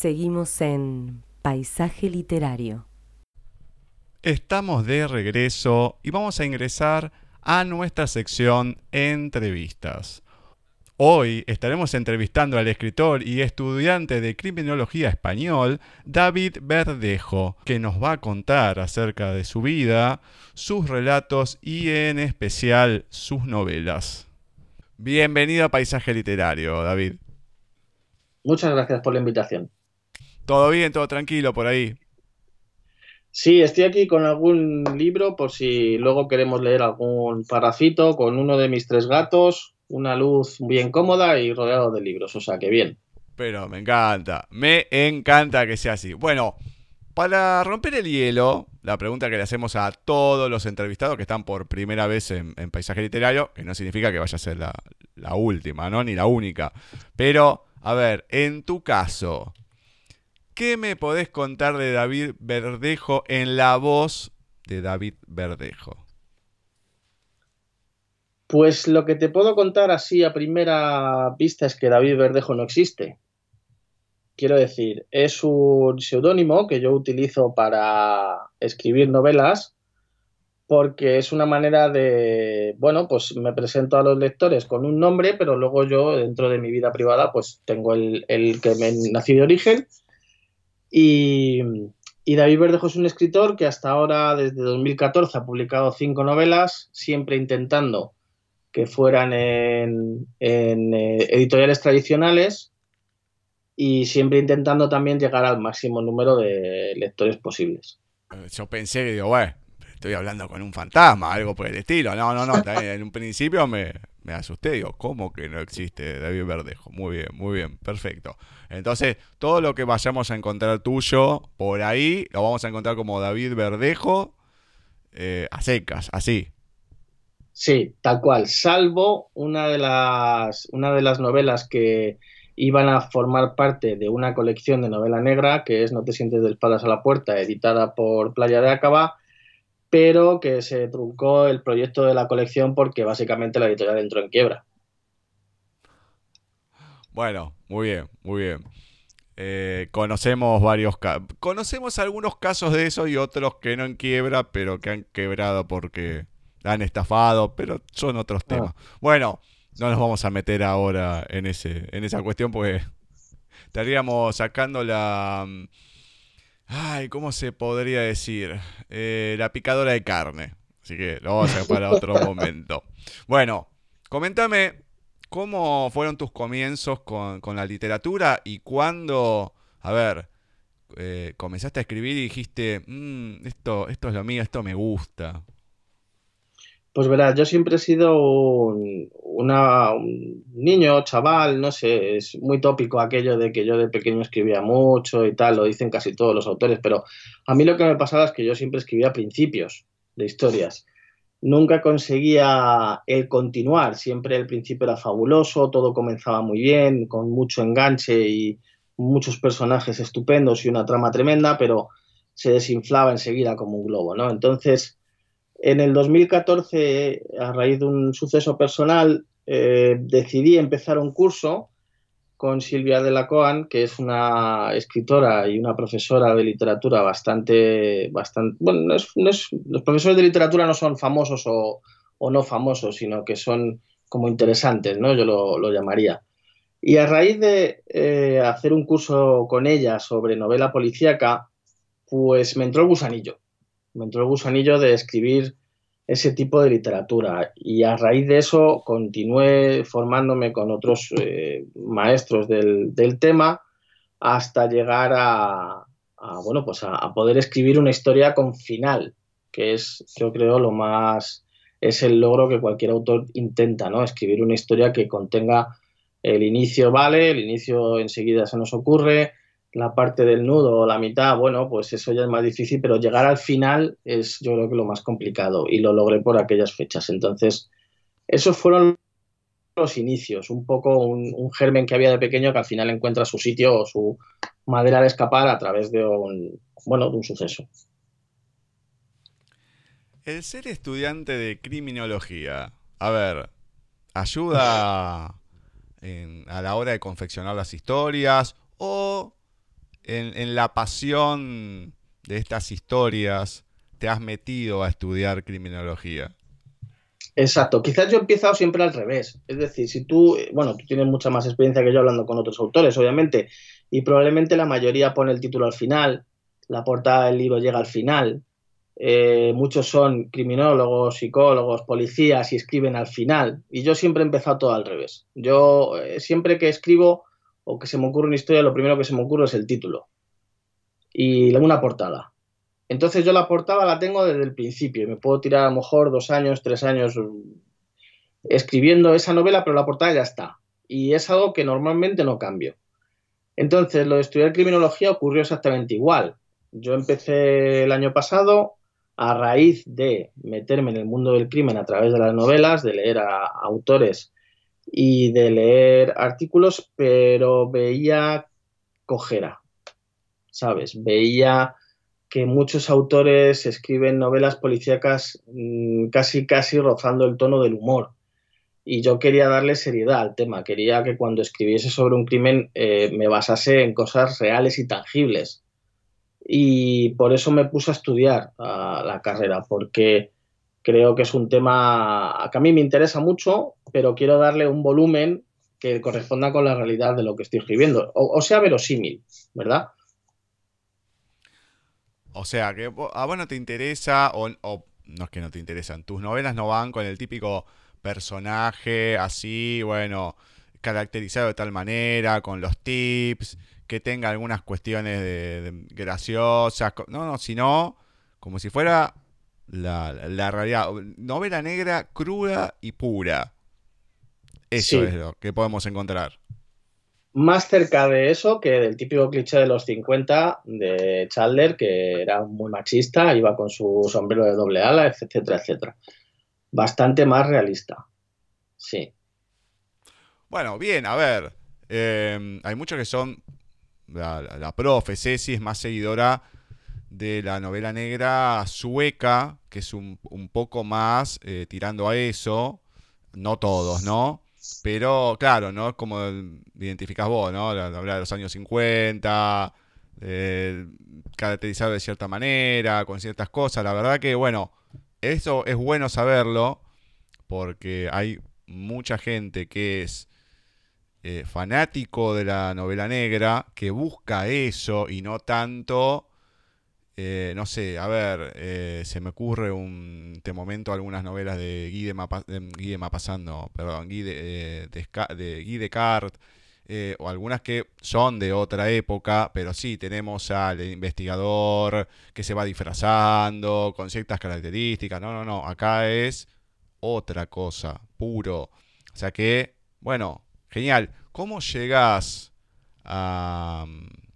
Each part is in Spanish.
Seguimos en Paisaje Literario. Estamos de regreso y vamos a ingresar a nuestra sección Entrevistas. Hoy estaremos entrevistando al escritor y estudiante de criminología español, David Verdejo, que nos va a contar acerca de su vida, sus relatos y en especial sus novelas. Bienvenido a Paisaje Literario, David. Muchas gracias por la invitación. ¿Todo bien? ¿Todo tranquilo por ahí? Sí, estoy aquí con algún libro por si luego queremos leer algún parrafito con uno de mis tres gatos, una luz bien cómoda y rodeado de libros, o sea que bien. Pero me encanta, me encanta que sea así. Bueno, para romper el hielo, la pregunta que le hacemos a todos los entrevistados que están por primera vez en, Paisaje Literario, que no significa que vaya a ser la, la última, ¿no? Ni la única. Pero, a ver, en tu caso, ¿Qué me podés contar de David Verdejo en la voz de David Verdejo? Pues lo que te puedo contar así a primera vista es que David Verdejo no existe. Quiero decir, es un seudónimo que yo utilizo para escribir novelas porque es una manera de, bueno, pues me presento a los lectores con un nombre, pero luego yo dentro de mi vida privada pues tengo el, el que me nací de origen y, David Verdejo es un escritor que hasta ahora, desde 2014, ha publicado cinco novelas, siempre intentando que fueran en, eh, editoriales tradicionales y siempre intentando también llegar al máximo número de lectores posibles. Yo pensé que digo, bueno, estoy hablando con un fantasma, algo por el estilo. No, no, no, en un principio me, me asusté, digo, ¿cómo que no existe David Verdejo? Muy bien, muy bien, perfecto. Entonces, todo lo que vayamos a encontrar tuyo por ahí, lo vamos a encontrar como David Verdejo eh, a secas, así. Sí, tal cual, salvo una de las, una de las novelas que iban a formar parte de una colección de novela negra, que es No te sientes de espaldas a la puerta, editada por Playa de Acaba, pero que se truncó el proyecto de la colección porque básicamente la editorial entró en quiebra. Bueno, muy bien, muy bien. Eh, conocemos varios casos. Conocemos algunos casos de eso y otros que no en quiebra, pero que han quebrado porque han estafado, pero son otros ah. temas. Bueno, no nos vamos a meter ahora en, ese, en esa cuestión porque estaríamos sacando la Ay, ¿cómo se podría decir? Eh, la picadora de carne. Así que lo vamos a dejar para otro momento. Bueno, coméntame cómo fueron tus comienzos con, la literatura y cuándo, a ver, eh, comenzaste a escribir y dijiste, mm, esto, esto es lo mío, esto me gusta. Pues verás, yo siempre he sido un, niño, chaval, no sé, es muy tópico aquello de que yo de pequeño escribía mucho y tal, lo dicen casi todos los autores, pero a mí lo que me pasaba es que yo siempre escribía principios de historias. Nunca conseguía el continuar, siempre el principio era fabuloso, todo comenzaba muy bien, con mucho enganche y muchos personajes estupendos y una trama tremenda, pero se desinflaba enseguida como un globo, ¿no? Entonces, en el 2014, a raíz de un suceso personal, eh, decidí empezar un curso con Silvia de la Coan, que es una escritora y una profesora de literatura bastante, bastante bueno, los profesores de literatura no son famosos o, no famosos, sino que son como interesantes, ¿no? Yo lo, llamaría. Y a raíz de eh, hacer un curso con ella sobre novela policíaca, pues me entró el gusanillo me entró el gusanillo de escribir ese tipo de literatura. Y a raíz de eso continué formándome con otros eh, maestros del, tema hasta llegar a, bueno pues a, poder escribir una historia con final que es yo creo lo más es el logro que cualquier autor intenta no escribir una historia que contenga el inicio vale el inicio enseguida se nos ocurre la parte del nudo o la mitad, bueno, pues eso ya es más difícil, pero llegar al final es yo creo que lo más complicado y lo logré por aquellas fechas. Entonces, esos fueron los inicios, un poco un, germen que había de pequeño que al final encuentra su sitio o su madera de escapar a través de un, bueno, de un suceso. El ser estudiante de criminología, a ver, ayuda a la hora de confeccionar las historias o en, la pasión de estas historias te has metido a estudiar criminología. Exacto, quizás yo he empezado siempre al revés. Es decir, si tú, bueno, tú tienes mucha más experiencia que yo hablando con otros autores, obviamente, y probablemente la mayoría pone el título al final, la portada del libro llega al final, eh, muchos son criminólogos, psicólogos, policías y escriben al final. Y yo siempre he empezado todo al revés. Yo eh, siempre que escribo o que se me ocurre una historia, lo primero que se me ocurre es el título y una portada. Entonces yo la portada la tengo desde el principio y me puedo tirar a lo mejor dos años, tres años mm, escribiendo esa novela, pero la portada ya está. Y es algo que normalmente no cambio. Entonces, lo de estudiar criminología ocurrió exactamente igual. Yo empecé el año pasado, a raíz de meterme en el mundo del crimen a través de las novelas, de leer a autores y de leer artículos, pero veía cojera, ¿sabes? Veía que muchos autores escriben novelas policíacas mm, casi casi rozando el tono del humor. Y yo quería darle seriedad al tema, quería que cuando escribiese sobre un crimen eh, me basase en cosas reales y tangibles y por eso me puse a estudiar la carrera, porque creo que es un tema que a mí me interesa mucho, pero quiero darle un volumen que corresponda con la realidad de lo que estoy escribiendo, o, sea, verosímil, ¿verdad? O sea, que a vos no te interesa, o, o no es que no te interesan, tus novelas no van con el típico personaje así, bueno, caracterizado de tal manera, con los tips, que tenga algunas cuestiones de, graciosas, no, no, sino como si fuera la, realidad, novela negra cruda y pura. Eso es lo que podemos encontrar. Más cerca de eso que del típico cliché de los 50 de Chandler, que era muy machista, iba con su sombrero de doble ala, etcétera, etcétera. Bastante más realista. Sí. Bueno, bien, a ver. Eh, hay muchos que son la, la, profe Ceci es más seguidora de la novela negra sueca, que es un, poco más eh, tirando a eso. No todos, ¿no? Pero claro, ¿no? Como identificas vos, ¿no? La novela de los años 50, eh, caracterizado de cierta manera, con ciertas cosas. La verdad que, bueno, eso es bueno saberlo, porque hay mucha gente que es eh, fanático de la novela negra que busca eso y no tanto, eh, no sé, a ver, eh, se me ocurre un, de momento algunas novelas de Guy de, Mapa, Guy Mapasando, perdón, Guy de, de, Guy Descartes, o algunas que son de otra época, pero sí tenemos al investigador que se va disfrazando con ciertas características. No, no, no, acá es otra cosa, puro. O sea que, bueno, Genial. ¿Cómo llegas a,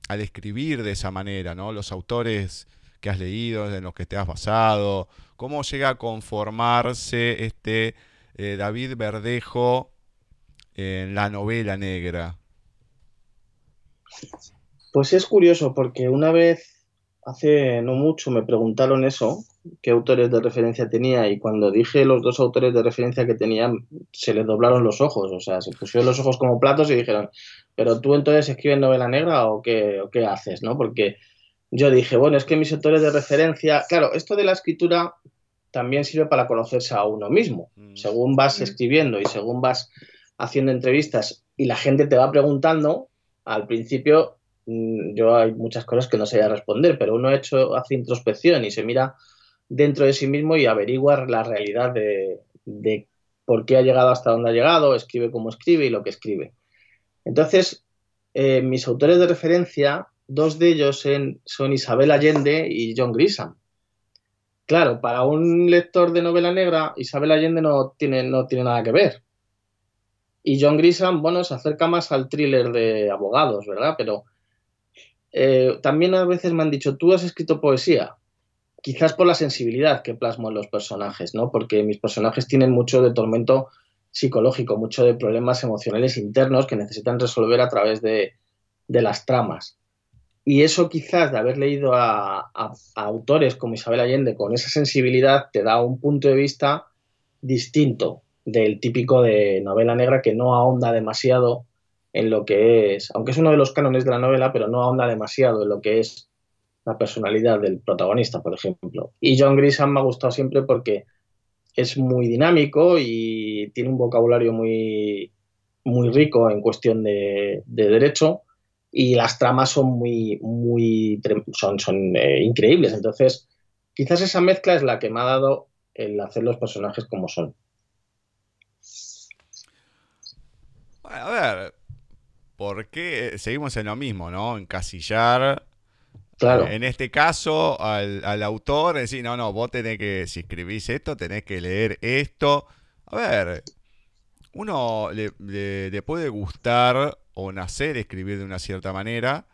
al escribir de esa manera, ¿no? Los autores que has leído, en los que te has basado, ¿cómo llega a conformarse este eh, David Verdejo en la novela negra? Pues es curioso porque una vez, hace no mucho, me preguntaron eso, qué autores de referencia tenía y cuando dije los dos autores de referencia que tenían, se les doblaron los ojos, o sea, se pusieron los ojos como platos y dijeron, pero tú entonces escribes novela negra o qué, o qué haces, ¿no? Porque yo dije, bueno, es que mis autores de referencia, claro, esto de la escritura también sirve para conocerse a uno mismo. Mm. Según vas escribiendo y según vas haciendo entrevistas y la gente te va preguntando, al principio mm, yo hay muchas cosas que no sé responder, pero uno hecho, hace introspección y se mira dentro de sí mismo y averiguar la realidad de, por qué ha llegado hasta donde ha llegado, escribe como escribe y lo que escribe. Entonces, eh, mis autores de referencia, dos de ellos son Isabel Allende y John Grisham. Claro, para un lector de novela negra, Isabel Allende no tiene, no tiene nada que ver. Y John Grisham, bueno, se acerca más al thriller de abogados, ¿verdad? Pero eh, también a veces me han dicho, tú has escrito poesía quizás por la sensibilidad que plasmo en los personajes, ¿no? Porque mis personajes tienen mucho de tormento psicológico, mucho de problemas emocionales internos que necesitan resolver a través de, las tramas. Y eso quizás de haber leído a, autores como Isabel Allende con esa sensibilidad te da un punto de vista distinto del típico de novela negra que no ahonda demasiado en lo que es, aunque es uno de los cánones de la novela, pero no ahonda demasiado en lo que es la personalidad del protagonista, por ejemplo. Y John Grisham me ha gustado siempre porque es muy dinámico y tiene un vocabulario muy, muy rico en cuestión de, derecho y las tramas son muy, muy son, son eh, increíbles. Entonces, quizás esa mezcla es la que me ha dado el hacer los personajes como son. Bueno, a ver, ¿por qué seguimos en lo mismo, no? Encasillar. Claro. En este caso, al, autor, decir, no, no, vos tenés que, si escribís esto, tenés que leer esto. A ver, uno le, puede gustar o nacer escribir de una cierta manera,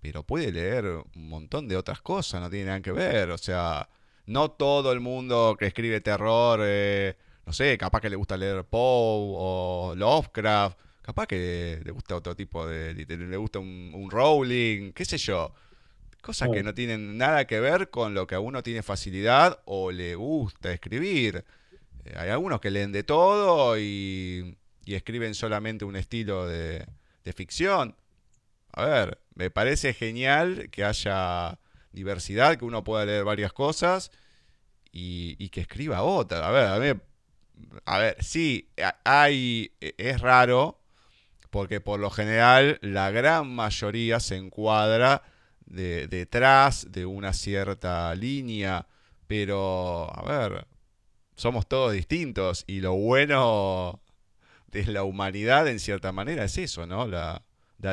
pero puede leer un montón de otras cosas, no tiene nada que ver. O sea, no todo el mundo que escribe terror, eh, no sé, capaz que le gusta leer Poe o Lovecraft, capaz que le gusta otro tipo de, le gusta un, Rowling, qué sé yo. Cosas que no tienen nada que ver con lo que a uno tiene facilidad o le gusta escribir. Eh, hay algunos que leen de todo y, escriben solamente un estilo de, ficción. A ver, me parece genial que haya diversidad, que uno pueda leer varias cosas y, que escriba otra. A ver, a ver, a ver, sí, hay, e, es raro porque por lo general la gran mayoría se encuadra detrás de una cierta línea, pero a ver, somos todos distintos y lo bueno de la humanidad en cierta manera es eso, ¿no? La,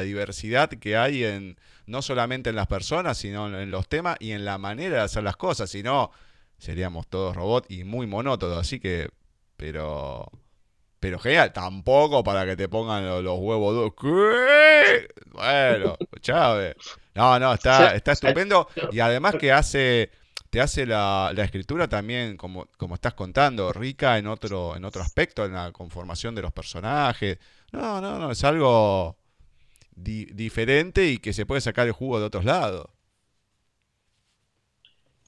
diversidad que hay en no solamente en las personas, sino en los temas y en la manera de hacer las cosas, si no seríamos todos robots y muy monótonos, así que pero pero genial, tampoco para que te pongan los, huevos ¿Qué? Bueno, Chávez. No, no, está, está estupendo. Y además que hace te hace la, escritura también, como, como estás contando, rica en otro, en otro aspecto, en la conformación de los personajes. No, no, no, es algo diferente y que se puede sacar el jugo de otros lados.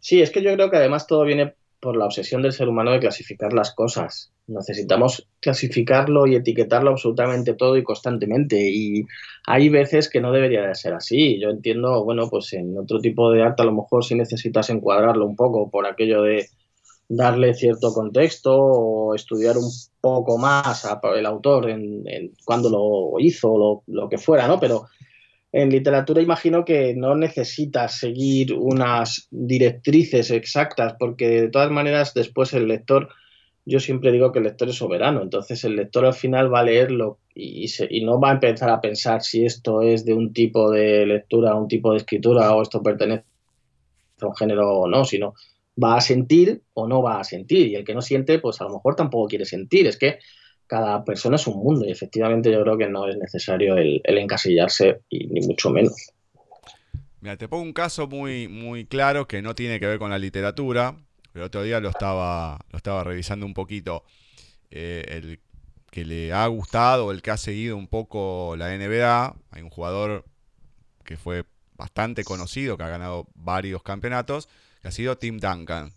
Sí, es que yo creo que además todo viene por la obsesión del ser humano de clasificar las cosas. Necesitamos clasificarlo y etiquetarlo absolutamente todo y constantemente. Y hay veces que no debería de ser así. Yo entiendo, bueno, pues en otro tipo de arte a lo mejor si necesitas encuadrarlo un poco por aquello de darle cierto contexto o estudiar un poco más al autor en, cuando lo hizo o lo, lo, que fuera, ¿no? Pero en literatura imagino que no necesitas seguir unas directrices exactas porque de todas maneras después el lector yo siempre digo que el lector es soberano, entonces el lector al final va a leerlo y, no va a empezar a pensar si esto es de un tipo de lectura, un tipo de escritura o esto pertenece a un género o no, sino va a sentir o no va a sentir. Y el que no siente pues a lo mejor tampoco quiere sentir, es que cada persona es un mundo y efectivamente yo creo que no es necesario el, encasillarse y ni mucho menos. Mira, te pongo un caso muy, muy claro que no tiene que ver con la literatura, el otro día lo estaba, lo estaba revisando un poquito. Eh, el que le ha gustado, el que ha seguido un poco la NBA, hay un jugador que fue bastante conocido, que ha ganado varios campeonatos, que ha sido Tim Duncan.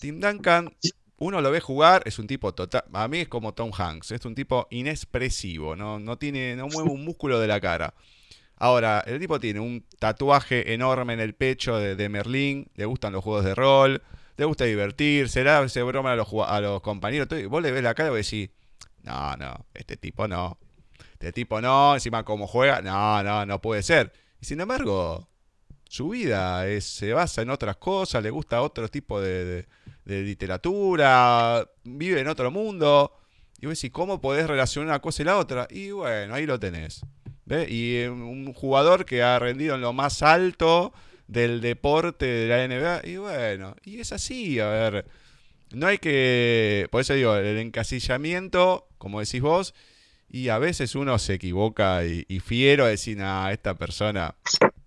Tim Duncan, uno lo ve jugar, es un tipo total, a mí es como Tom Hanks, es un tipo inexpresivo, no, no, tiene, no mueve un músculo de la cara. Ahora, el tipo tiene un tatuaje enorme en el pecho de, de Merlín, le gustan los juegos de rol, le gusta divertirse, le hace broma a los, a los compañeros. vos le ves la cara y decís, no, no, este tipo no. Este tipo no, encima como juega, no, no, no puede ser. Y sin embargo, su vida es, se basa en otras cosas, le gusta otro tipo de, literatura, vive en otro mundo. Y vos decís, ¿cómo podés relacionar una cosa y la otra? Y bueno, ahí lo tenés. Y eh, un jugador que ha rendido en lo más alto del deporte de la NBA. Y bueno, y es así, a ver. No hay que. Por eso digo, el encasillamiento, como decís vos, y a veces uno se equivoca y, fiero a decir, a esta persona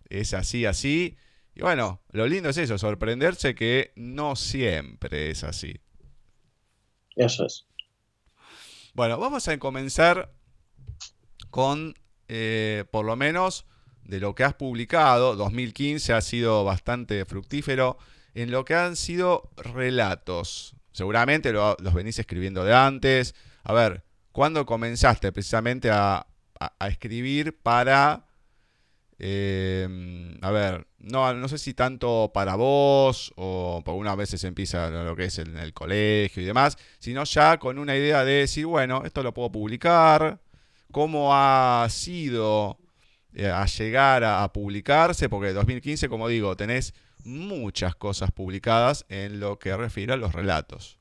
es así, así. Y bueno, lo lindo es eso, sorprenderse que no siempre es así. Eso es. Bueno, vamos a comenzar con, eh, por lo menos, de lo que has publicado, 2015 ha sido bastante fructífero, en lo que han sido relatos. Seguramente los venís escribiendo de antes. A ver, ¿cuándo comenzaste precisamente a, a, escribir para, eh, a ver, no, no sé si tanto para vos o por unas veces empieza lo que es el colegio y demás, sino ya con una idea de decir, bueno, esto lo puedo publicar, cómo ha sido a llegar a, publicarse, porque en 2015, como digo, tenés muchas cosas publicadas en lo que refiere a los relatos.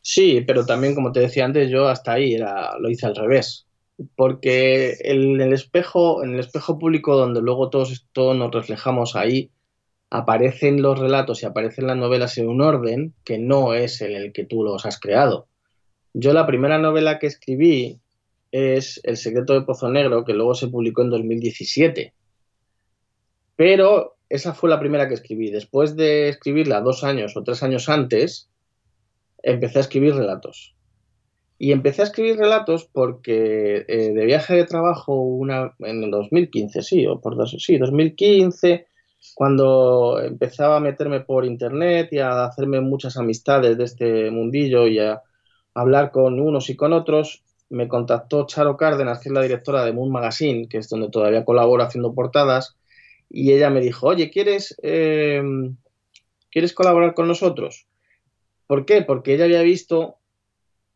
Sí, pero también, como te decía antes, yo hasta ahí era, lo hice al revés. Porque en el espejo, en el espejo público donde luego todos, todos nos reflejamos ahí, aparecen los relatos y aparecen las novelas en un orden que no es el que tú los has creado. Yo la primera novela que escribí es El secreto de Pozo Negro, que luego se publicó en 2017. Pero esa fue la primera que escribí. Después de escribirla dos años o tres años antes, empecé a escribir relatos. Y empecé a escribir relatos porque eh, de viaje de trabajo una, en el 2015, sí, o por dos, sí, 2015, cuando empezaba a meterme por internet y a hacerme muchas amistades de este mundillo y a hablar con unos y con otros, me contactó Charo Cárdenas, que es la directora de Moon Magazine, que es donde todavía colaboro haciendo portadas, y ella me dijo, oye, ¿quieres, eh, ¿quieres colaborar con nosotros? ¿Por qué? Porque ella había visto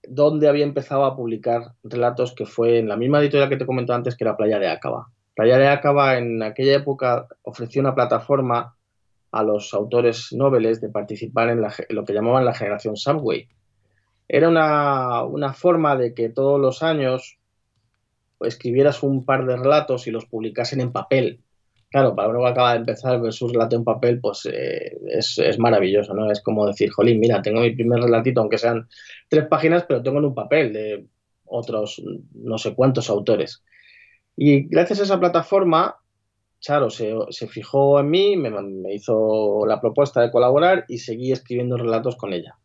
dónde había empezado a publicar relatos que fue en la misma editorial que te comentaba antes, que era Playa de Acaba. Playa de Acaba en aquella época ofreció una plataforma a los autores noveles de participar en, en lo que llamaban la generación Subway era una, forma de que todos los años escribieras un par de relatos y los publicasen en papel. Claro, para uno que acaba de empezar ver su relato en papel, pues eh, es, maravilloso, ¿no? Es como decir, jolín, mira, tengo mi primer relatito, aunque sean tres páginas, pero tengo en un papel de otros no sé cuántos autores. Y gracias a esa plataforma, Charo se, fijó en mí, me hizo la propuesta de colaborar y seguí escribiendo relatos con ella.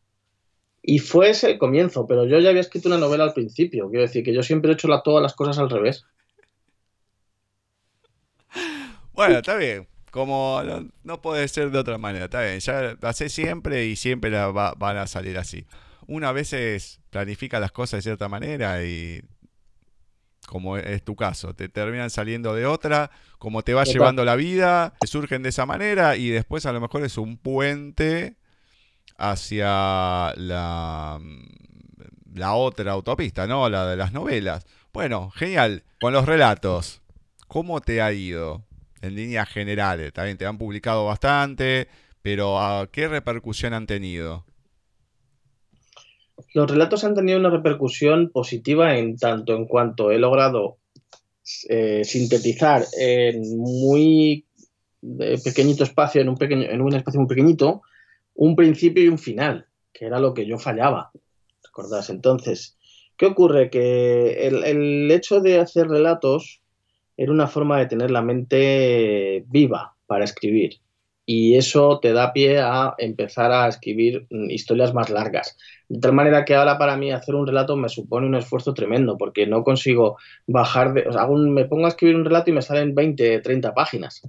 Y fue ese el comienzo, pero yo ya había escrito una novela al principio. Quiero decir que yo siempre he hecho todas las cosas al revés. Bueno, está bien. Como no, puede ser de otra manera, está bien. Ya lo hace siempre y siempre van a salir así. Una vez planifica las cosas de cierta manera y como es tu caso, te terminan saliendo de otra, como te va llevando la vida, te surgen de esa manera y después a lo mejor es un puente hacia la, la otra autopista, ¿no? La de las novelas. Bueno, genial. Con los relatos, ¿cómo te ha ido en líneas generales? También te han publicado bastante, pero ¿qué repercusión han tenido? Los relatos han tenido una repercusión positiva en tanto en cuanto he logrado eh, sintetizar en muy eh, pequeñito espacio, en un, pequeño, en un espacio muy pequeñito, un principio y un final, que era lo que yo fallaba. ¿Recordás? Entonces, ¿qué ocurre? Que el, hecho de hacer relatos era una forma de tener la mente viva para escribir. Y eso te da pie a empezar a escribir mm, historias más largas. De tal manera que ahora para mí hacer un relato me supone un esfuerzo tremendo, porque no consigo bajar de... O sea, me pongo a escribir un relato y me salen 20, 30 páginas.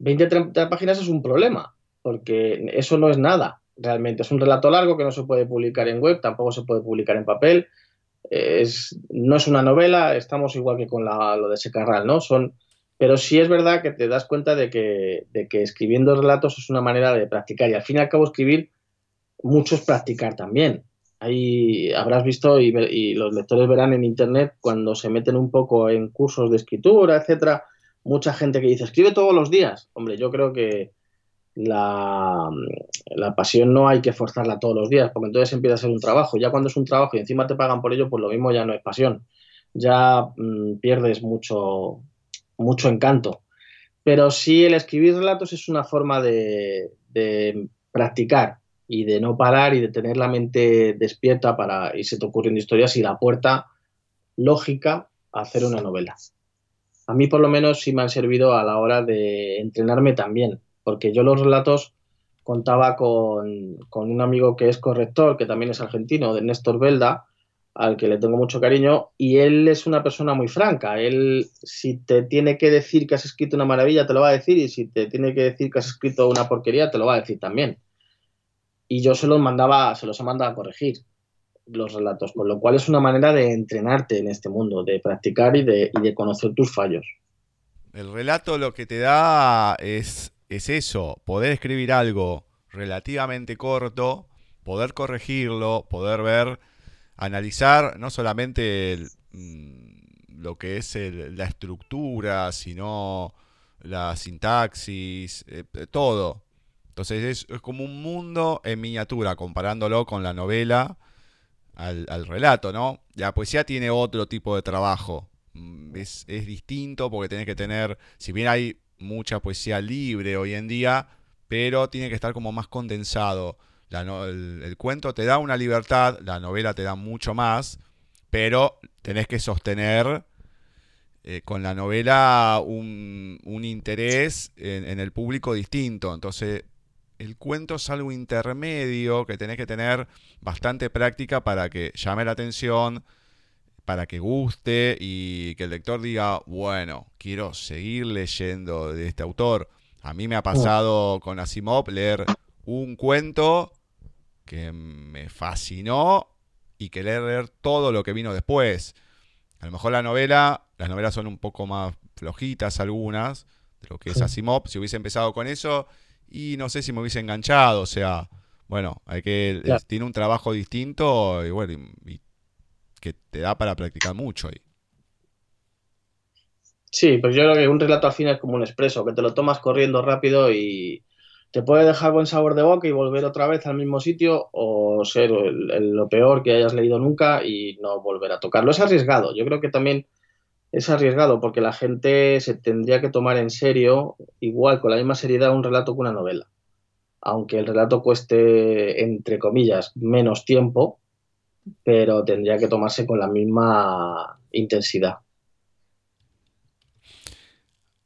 20, 30 páginas es un problema, porque eso no es nada, realmente. Es un relato largo que no se puede publicar en web, tampoco se puede publicar en papel. Es, no es una novela, estamos igual que con lo de Secarral, ¿no? Son, pero sí es verdad que te das cuenta de que, de que escribiendo relatos es una manera de practicar y al fin y al cabo escribir mucho es practicar también. Ahí habrás visto y, y, los lectores verán en internet cuando se meten un poco en cursos de escritura, etcétera, mucha gente que dice escribe todos los días. Hombre, yo creo que, la, pasión no hay que forzarla todos los días, porque entonces empieza a ser un trabajo. Ya cuando es un trabajo y encima te pagan por ello, pues lo mismo ya no es pasión. Ya mm, pierdes mucho, mucho encanto. Pero sí el escribir relatos es una forma de, practicar y de no parar y de tener la mente despierta para irse te ocurriendo historias y la puerta lógica a hacer una novela. A mí por lo menos sí me han servido a la hora de entrenarme también porque yo los relatos contaba con, un amigo que es corrector, que también es argentino, de Néstor Belda, al que le tengo mucho cariño, y él es una persona muy franca. Él, si te tiene que decir que has escrito una maravilla, te lo va a decir, y si te tiene que decir que has escrito una porquería, te lo va a decir también. Y yo se los mandaba, se los he mandado a corregir. los relatos, con lo cual es una manera de entrenarte en este mundo, de practicar y de, y de conocer tus fallos. El relato lo que te da es, es eso, poder escribir algo relativamente corto, poder corregirlo, poder ver, analizar no solamente mm, lo que es la estructura, sino la sintaxis, eh, todo. Entonces es, como un mundo en miniatura, comparándolo con la novela al, al relato, ¿no? La poesía tiene otro tipo de trabajo. Mm, es, es distinto porque tenés que tener, si bien hay mucha poesía libre hoy en día, pero tiene que estar como más condensado. La el, cuento te da una libertad, la novela te da mucho más, pero tenés que sostener eh, con la novela un, un interés en, en, el público distinto. Entonces, el cuento es algo intermedio que tenés que tener bastante práctica para que llame la atención, para que guste y que el lector diga, bueno, quiero seguir leyendo de este autor. A mí me ha pasado con Asimov leer un cuento que me fascinó y que leer todo lo que vino después. A lo mejor la novela, las novelas son un poco más flojitas algunas de lo que es Asimov. Si hubiese empezado con eso, y no sé si me hubiese enganchado, o sea, bueno, hay que tiene un trabajo distinto y bueno, y, que te da para practicar mucho ahí. Sí, pues yo creo que un relato al fin es como un expreso, que te lo tomas corriendo rápido y te puede dejar buen sabor de boca y volver otra vez al mismo sitio o ser lo peor que hayas leído nunca y no volver a tocarlo. Es arriesgado, yo creo que también es arriesgado porque la gente se tendría que tomar en serio, igual con la misma seriedad, un relato que una novela. Aunque el relato cueste, entre comillas, menos tiempo, pero tendría que tomarse con la misma intensidad.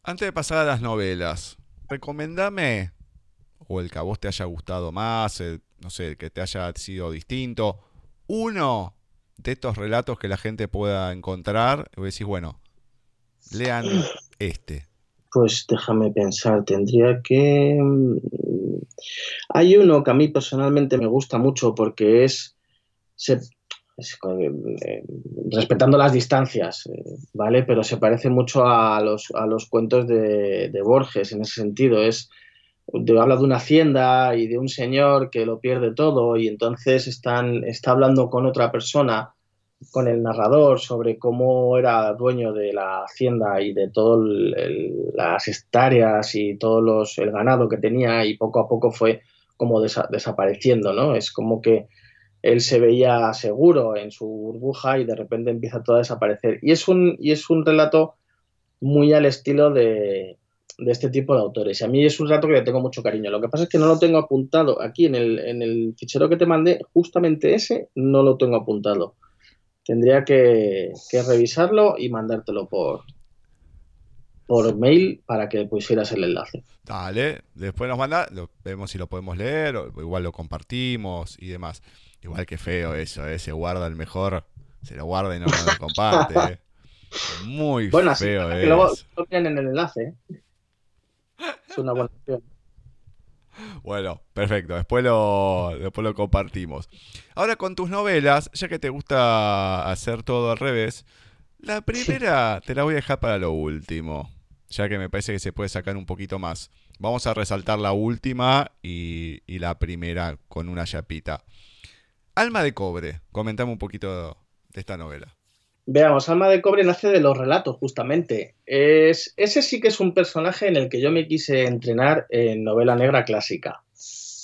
Antes de pasar a las novelas, recomendame, o el que a vos te haya gustado más, no sé, el que te haya sido distinto, uno de estos relatos que la gente pueda encontrar, y decís, bueno, lean este. Pues déjame pensar, tendría que... Mm, hay uno que a mí personalmente me gusta mucho porque es... Eh, respetando las distancias, eh, ¿vale? Pero se parece mucho a los, a los cuentos de, de Borges en ese sentido. Es habla de una hacienda y de un señor que lo pierde todo y entonces están, está hablando con otra persona, con el narrador, sobre cómo era dueño de la hacienda y de todas las hectáreas y todo los, el ganado que tenía y poco a poco fue como desapareciendo, ¿no? Es como que él se veía seguro en su burbuja y de repente empieza todo a desaparecer. Y es un, y es un relato muy al estilo de, de este tipo de autores. Y a mí es un rato que le tengo mucho cariño. Lo que pasa es que no lo tengo apuntado aquí en el, en el fichero que te mandé, justamente ese no lo tengo apuntado. Tendría que, revisarlo y mandártelo por, por mail para que pusieras el enlace. Dale, después nos manda, vemos si lo podemos leer, o igual lo compartimos y demás. Igual que feo eso, ¿eh? se guarda el mejor, se lo guarda y no lo comparte. ¿eh? Muy bueno, feo. Así, que luego lo en el enlace. ¿eh? Es una buena opción. Bueno, perfecto. Después lo, después lo compartimos. Ahora con tus novelas, ya que te gusta hacer todo al revés, la primera te la voy a dejar para lo último, ya que me parece que se puede sacar un poquito más. Vamos a resaltar la última y, y la primera con una chapita. Alma de cobre, comentame un poquito de esta novela. Veamos, Alma de Cobre nace de los relatos, justamente. Es, ese sí que es un personaje en el que yo me quise entrenar en novela negra clásica,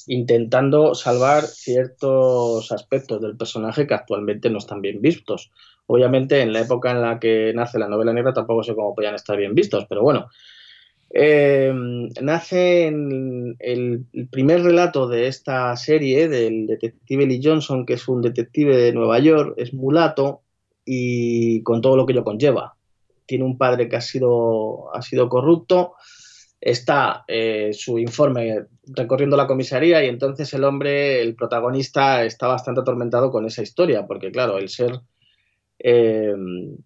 intentando salvar ciertos aspectos del personaje que actualmente no están bien vistos. Obviamente, en la época en la que nace la novela negra tampoco sé cómo podían estar bien vistos, pero bueno. Eh, nace en el, primer relato de esta serie del detective Lee Johnson, que es un detective de Nueva York, es mulato, y con todo lo que ello conlleva. Tiene un padre que ha sido, ha sido corrupto, está eh, su informe recorriendo la comisaría y entonces el hombre, el protagonista, está bastante atormentado con esa historia, porque claro, el ser eh,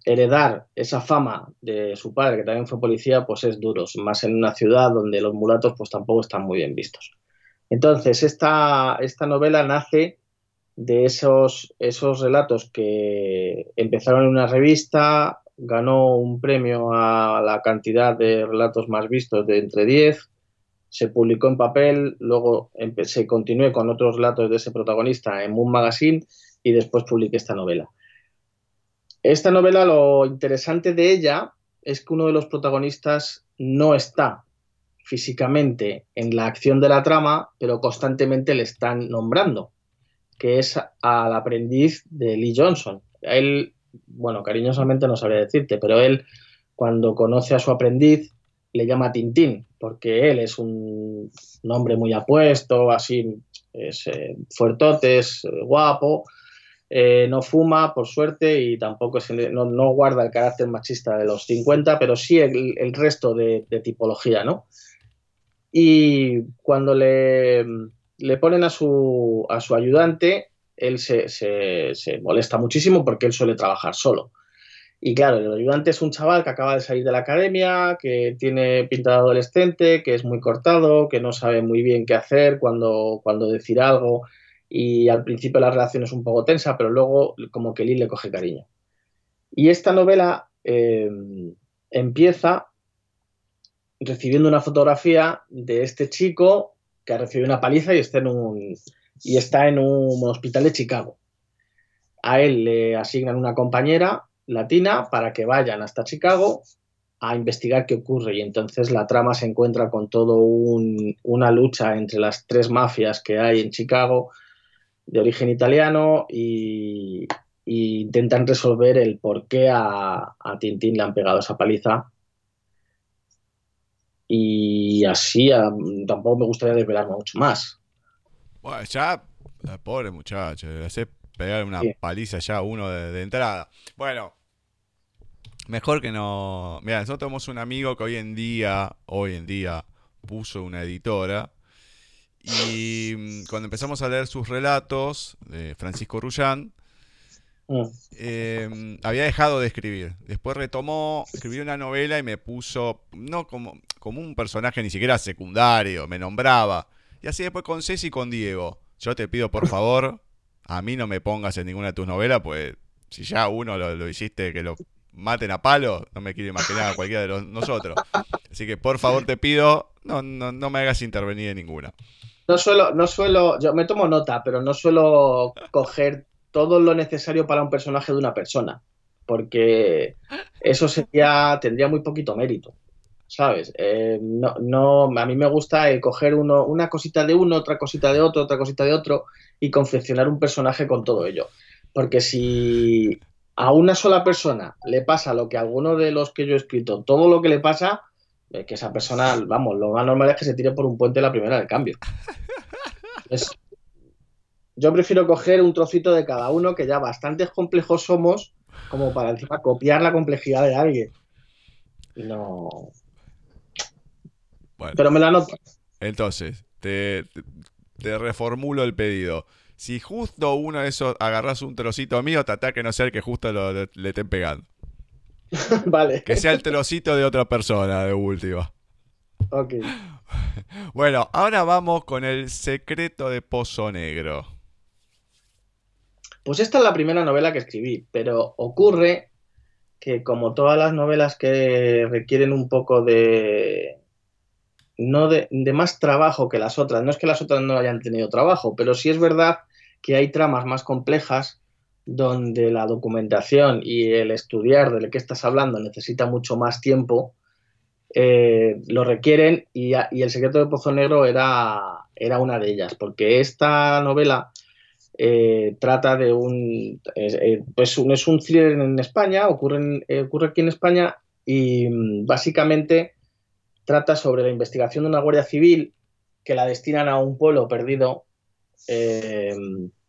heredar esa fama de su padre, que también fue policía, pues es duro, más en una ciudad donde los mulatos pues tampoco están muy bien vistos. Entonces, esta, esta novela nace de esos, esos relatos que empezaron en una revista, ganó un premio a la cantidad de relatos más vistos de entre 10, se publicó en papel, luego se continué con otros relatos de ese protagonista en Moon Magazine y después publiqué esta novela. Esta novela, lo interesante de ella es que uno de los protagonistas no está físicamente en la acción de la trama, pero constantemente le están nombrando, que es al aprendiz de Lee Johnson. Él, bueno, cariñosamente no sabría decirte, pero él cuando conoce a su aprendiz le llama Tintín, porque él es un, hombre muy apuesto, así, es eh, fuertote, es eh, guapo, eh, no fuma, por suerte, y tampoco no, guarda el carácter machista de los 50, pero sí el, resto de, tipología, ¿no? Y cuando le, le ponen a su, a su ayudante, él se, se molesta muchísimo porque él suele trabajar solo. Y claro, el ayudante es un chaval que acaba de salir de la academia, que tiene pinta de adolescente, que es muy cortado, que no sabe muy bien qué hacer cuando, cuando decir algo. Y al principio la relación es un poco tensa, pero luego como que Lee le coge cariño. Y esta novela eh, empieza recibiendo una fotografía de este chico que ha recibido una paliza y está en un, y está en un hospital de Chicago. A él le asignan una compañera latina para que vayan hasta Chicago a investigar qué ocurre y entonces la trama se encuentra con todo una lucha entre las tres mafias que hay en Chicago de origen italiano y, intentan resolver el por qué a, a, Tintín le han pegado esa paliza y así tampoco me gustaría desvelar mucho más. Bueno, ya, pobre muchacho, pegar una paliza ya uno de, entrada. Bueno, mejor que no. Mira, nosotros tenemos un amigo que hoy en día, hoy en día, puso una editora. Y mm, cuando empezamos a leer sus relatos de Francisco Rullán, mm. em, había dejado de escribir. Después retomó, escribió una novela y me puso, no como, como un personaje ni siquiera secundario, me nombraba. Y así después con Ceci y con Diego. Yo te pido por favor a mí no me pongas en ninguna de tus novelas, pues si ya uno lo, hiciste que lo maten a palo, no me quiero imaginar a cualquiera de los, nosotros. Así que por favor te pido, no, no, no me hagas intervenir en ninguna. No suelo, no suelo, yo me tomo nota, pero no suelo coger todo lo necesario para un personaje de una persona, porque eso sería, tendría muy poquito mérito. ¿sabes? Eh, no, no, a mí me gusta el coger uno, una cosita de uno, otra cosita de otro, otra cosita de otro y confeccionar un personaje con todo ello. Porque si a una sola persona le pasa lo que a alguno de los que yo he escrito, todo lo que le pasa, eh, que esa persona, vamos, lo más normal es que se tire por un puente la primera de cambio. yo prefiero coger un trocito de cada uno, que ya bastantes complejos somos, como para encima copiar la complejidad de alguien. No, pero me la noto. Entonces, te, reformulo el pedido. Si justo uno de esos agarras un trocito mío, trata que no sea el que justo le estén pegando. vale. Que sea el trocito de otra persona, de última. Ok. Bueno, ahora vamos con el secreto de Pozo Negro. Pues esta es la primera novela que escribí, pero ocurre que como todas las novelas que requieren un poco de, no de, más trabajo que las otras. No es que las otras no hayan tenido trabajo, pero sí es verdad que hay tramas más complejas donde la documentación y el estudiar de lo que estás hablando necesita mucho más tiempo, eh, lo requieren y, El secreto de Pozo Negro era, era una de ellas, porque esta novela eh, trata de un, eh, pues es un thriller en España, ocurre, ocurre aquí en España y mm, básicamente trata sobre la investigación de una guardia civil que la destinan a un pueblo perdido eh,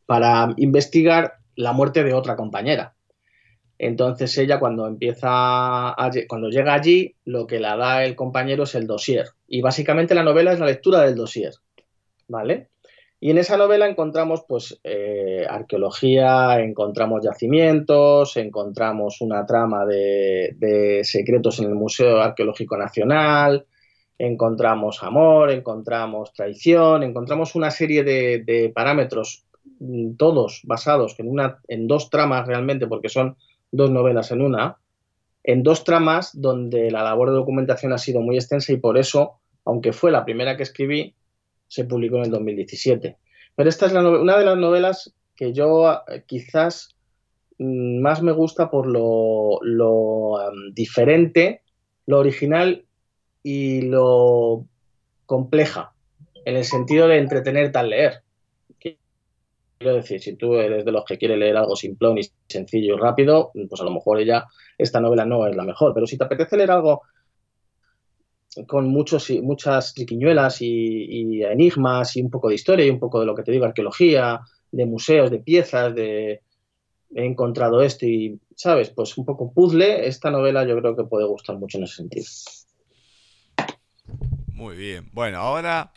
para investigar la muerte de otra compañera. Entonces ella cuando empieza, cuando llega allí, lo que la da el compañero es el dossier. Y básicamente la novela es la lectura del dossier, ¿vale? Y en esa novela encontramos pues eh, arqueología, encontramos yacimientos, encontramos una trama de, secretos en el Museo Arqueológico Nacional, encontramos amor, encontramos traición, encontramos una serie de, parámetros todos basados en, dos tramas realmente, porque son dos novelas en una, en dos tramas donde la labor de documentación ha sido muy extensa y por eso, aunque fue la primera que escribí, se publicó en el 2017. Pero esta es una de las novelas que yo eh, quizás mm, más me gusta por lo, diferente, lo original y lo compleja, en el sentido de entretenerte al leer. Quiero decir, si tú eres de los que quiere leer algo simplón y sencillo y rápido, pues a lo mejor ella, esta novela no es la mejor. Pero si te apetece leer algo con muchos, muchas triquiñuelas y, enigmas y un poco de historia y un poco de lo que te digo, arqueología, de museos, de piezas, de he encontrado esto y, ¿sabes? Pues un poco puzzle, esta novela yo creo que puede gustar mucho en ese sentido. Muy bien. Bueno, ahora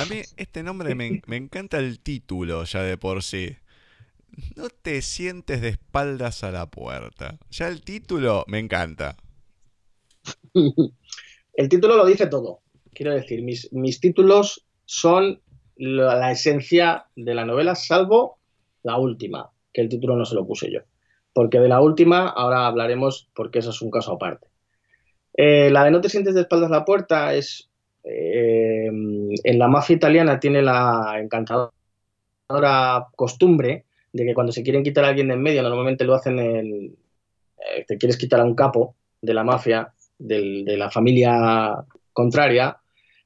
a mí este nombre me, me encanta el título ya de por sí. No te sientes de espaldas a la puerta. Ya el título me encanta. El título lo dice todo. Quiero decir, mis, mis títulos son la, esencia de la novela, salvo la última, que el título no se lo puse yo. Porque de la última ahora hablaremos porque eso es un caso aparte. Eh, la de No te sientes de espaldas a la puerta es... Eh, en la mafia italiana tiene la encantadora costumbre de que cuando se quieren quitar a alguien de en medio, normalmente lo hacen en... Eh, te quieres quitar a un capo de la mafia, de la familia contraria,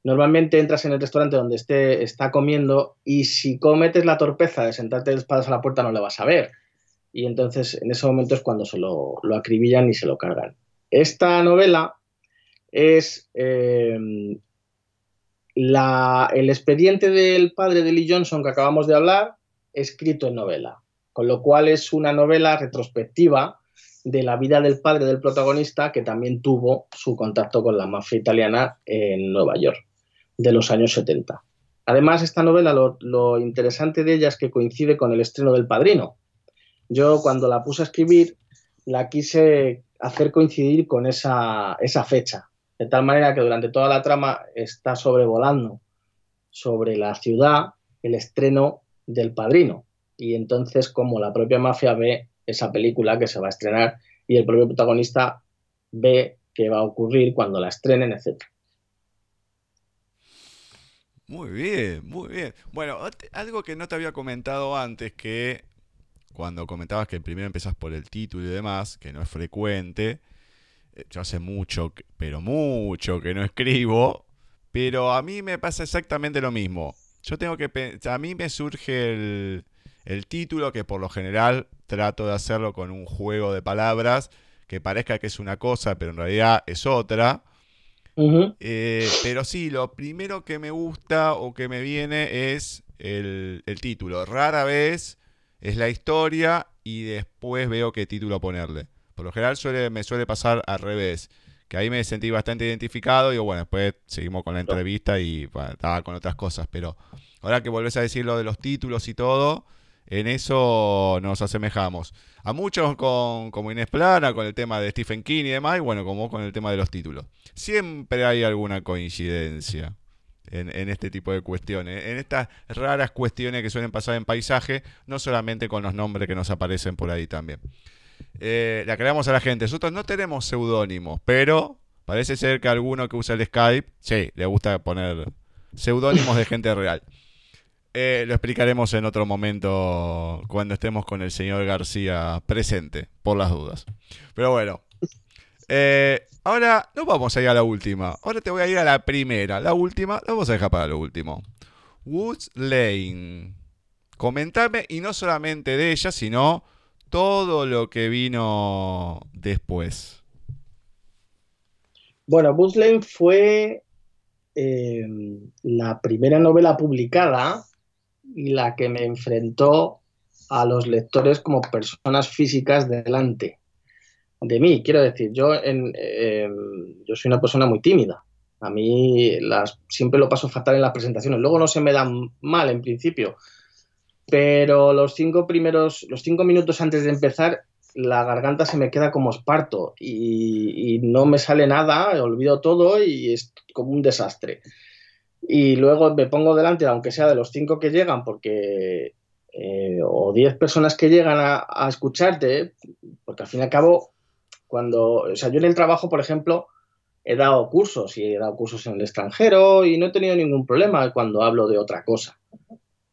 normalmente entras en el restaurante donde esté, está comiendo y si cometes la torpeza de sentarte de espaldas a la puerta no le vas a ver. Y entonces en ese momento es cuando se lo, acribillan y se lo cargan. Esta novela es eh, el expediente del padre de Lee Johnson que acabamos de hablar, escrito en novela, con lo cual es una novela retrospectiva de la vida del padre del protagonista que también tuvo su contacto con la mafia italiana en Nueva York de los años 70. Además, esta novela, lo, interesante de ella es que coincide con el estreno del Padrino. Yo cuando la puse a escribir, la quise hacer coincidir con esa, esa fecha, de tal manera que durante toda la trama está sobrevolando sobre la ciudad el estreno del Padrino. Y entonces, como la propia mafia ve esa película que se va a estrenar y el propio protagonista ve qué va a ocurrir cuando la estrenen, etc. Muy bien, muy bien. Bueno, algo que no te había comentado antes, que cuando comentabas que primero empezás por el título y demás, que no es frecuente, yo hace mucho, pero mucho que no escribo, pero a mí me pasa exactamente lo mismo. Yo tengo que, a mí me surge el, el título, que por lo general trato de hacerlo con un juego de palabras que parezca que es una cosa, pero en realidad es otra. Eh, pero sí, lo primero que me gusta o que me viene es el, título. Rara vez es la historia y después veo qué título ponerle. Por lo general suele, me suele pasar al revés. Que ahí me sentí bastante identificado y bueno, después seguimos con la entrevista y estaba con otras cosas. Pero ahora que volvés a decir lo de los títulos y todo, en eso nos asemejamos. A muchos con, como Inés Plana, con el tema de Stephen King y demás, y bueno, como con el tema de los títulos. Siempre hay alguna coincidencia en, este tipo de cuestiones, en estas raras cuestiones que suelen pasar en paisaje, no solamente con los nombres que nos aparecen por ahí también. Eh, la creamos a la gente. Nosotros no tenemos seudónimos, pero parece ser que alguno que usa el Skype, sí, le gusta poner seudónimos de gente real. Eh, lo explicaremos en otro momento cuando estemos con el señor García presente, por las dudas. Pero bueno, eh, ahora no vamos a ir a la última. Ahora te voy a ir a la primera. La última la vamos a dejar para lo último. Woods Lane. Comentame, y no solamente de ella, sino todo lo que vino después. Bueno, Woods Lane fue eh, la primera novela publicada y la que me enfrentó a los lectores como personas físicas delante de mí. Quiero decir, yo, eh, soy una persona muy tímida. A mí siempre lo paso fatal en las presentaciones. Luego no se me dan mal en principio. Pero los cinco primeros, los cinco minutos antes de empezar, la garganta se me queda como esparto y, no me sale nada, olvido todo y es como un desastre y luego me pongo delante, aunque sea de los cinco que llegan, porque eh, o 10 personas que llegan a, a, escucharte, porque al fin y al cabo, cuando, o sea, yo en el trabajo, por ejemplo, he dado cursos y he dado cursos en el extranjero y no he tenido ningún problema cuando hablo de otra cosa.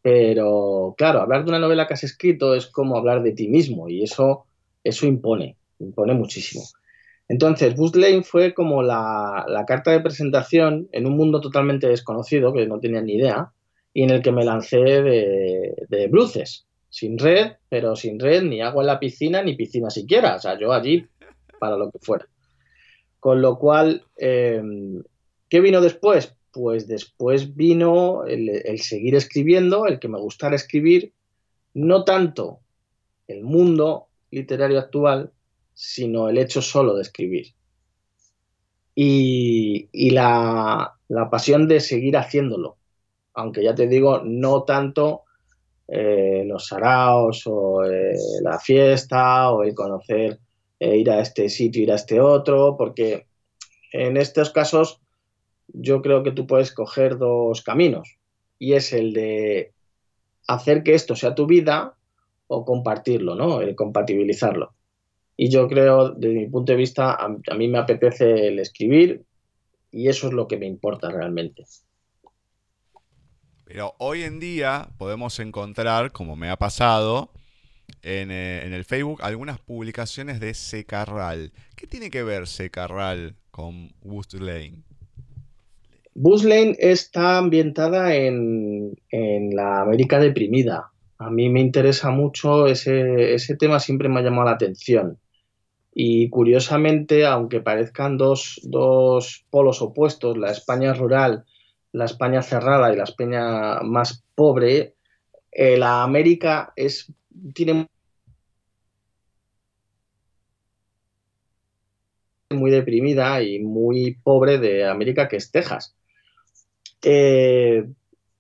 Pero claro, hablar de una novela que has escrito es como hablar de ti mismo y eso, eso impone, impone muchísimo. Entonces, Buzz Lane fue como la, la, carta de presentación en un mundo totalmente desconocido, que no tenía ni idea, y en el que me lancé de, de bruces, sin red, pero sin red, ni agua en la piscina, ni piscina siquiera. O sea, yo allí para lo que fuera. Con lo cual, eh, ¿qué vino después? Pues después vino el, seguir escribiendo, el que me gustara escribir, no tanto el mundo literario actual, sino el hecho solo de escribir. Y, la, pasión de seguir haciéndolo. Aunque ya te digo, no tanto eh, los saraos o eh, la fiesta o el conocer eh, ir a este sitio, ir a este otro, porque en estos casos yo creo que tú puedes coger dos caminos y es el de hacer que esto sea tu vida o compartirlo, ¿no? El compatibilizarlo. Y yo creo, desde mi punto de vista, a, mí me apetece el escribir y eso es lo que me importa realmente. Pero hoy en día podemos encontrar, como me ha pasado, en, eh, en, el Facebook algunas publicaciones de Secarral. ¿Qué tiene que ver Secarral con Boost Lane? Boost Lane está ambientada en, la América deprimida. A mí me interesa mucho ese, tema, siempre me ha llamado la atención. Y curiosamente, aunque parezcan dos, dos polos opuestos, la España rural, la España cerrada y la España más pobre, eh, la América es tiene muy deprimida y muy pobre de América, que es Texas. Eh,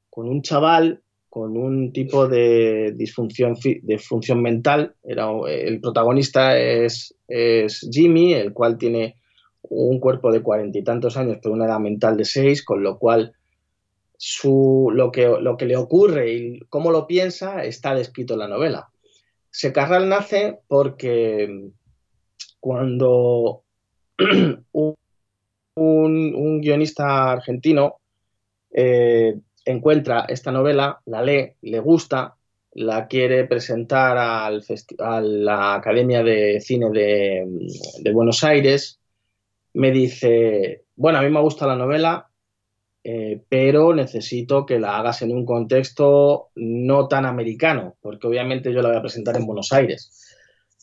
con un chaval con un tipo de disfunción de función mental. Era, el protagonista es, Jimmy, el cual tiene un cuerpo de cuarenta y tantos años, pero una edad mental de seis, con lo cual su, lo, que, lo que le ocurre y cómo lo piensa está descrito en la novela. Secarral nace porque cuando un, un, guionista argentino eh, encuentra esta novela, la lee, le gusta, la quiere presentar al a la Academia de Cine de, Buenos Aires, me dice, bueno, a mí me gusta la novela, eh, pero necesito que la hagas en un contexto no tan americano, porque obviamente yo la voy a presentar en Buenos Aires.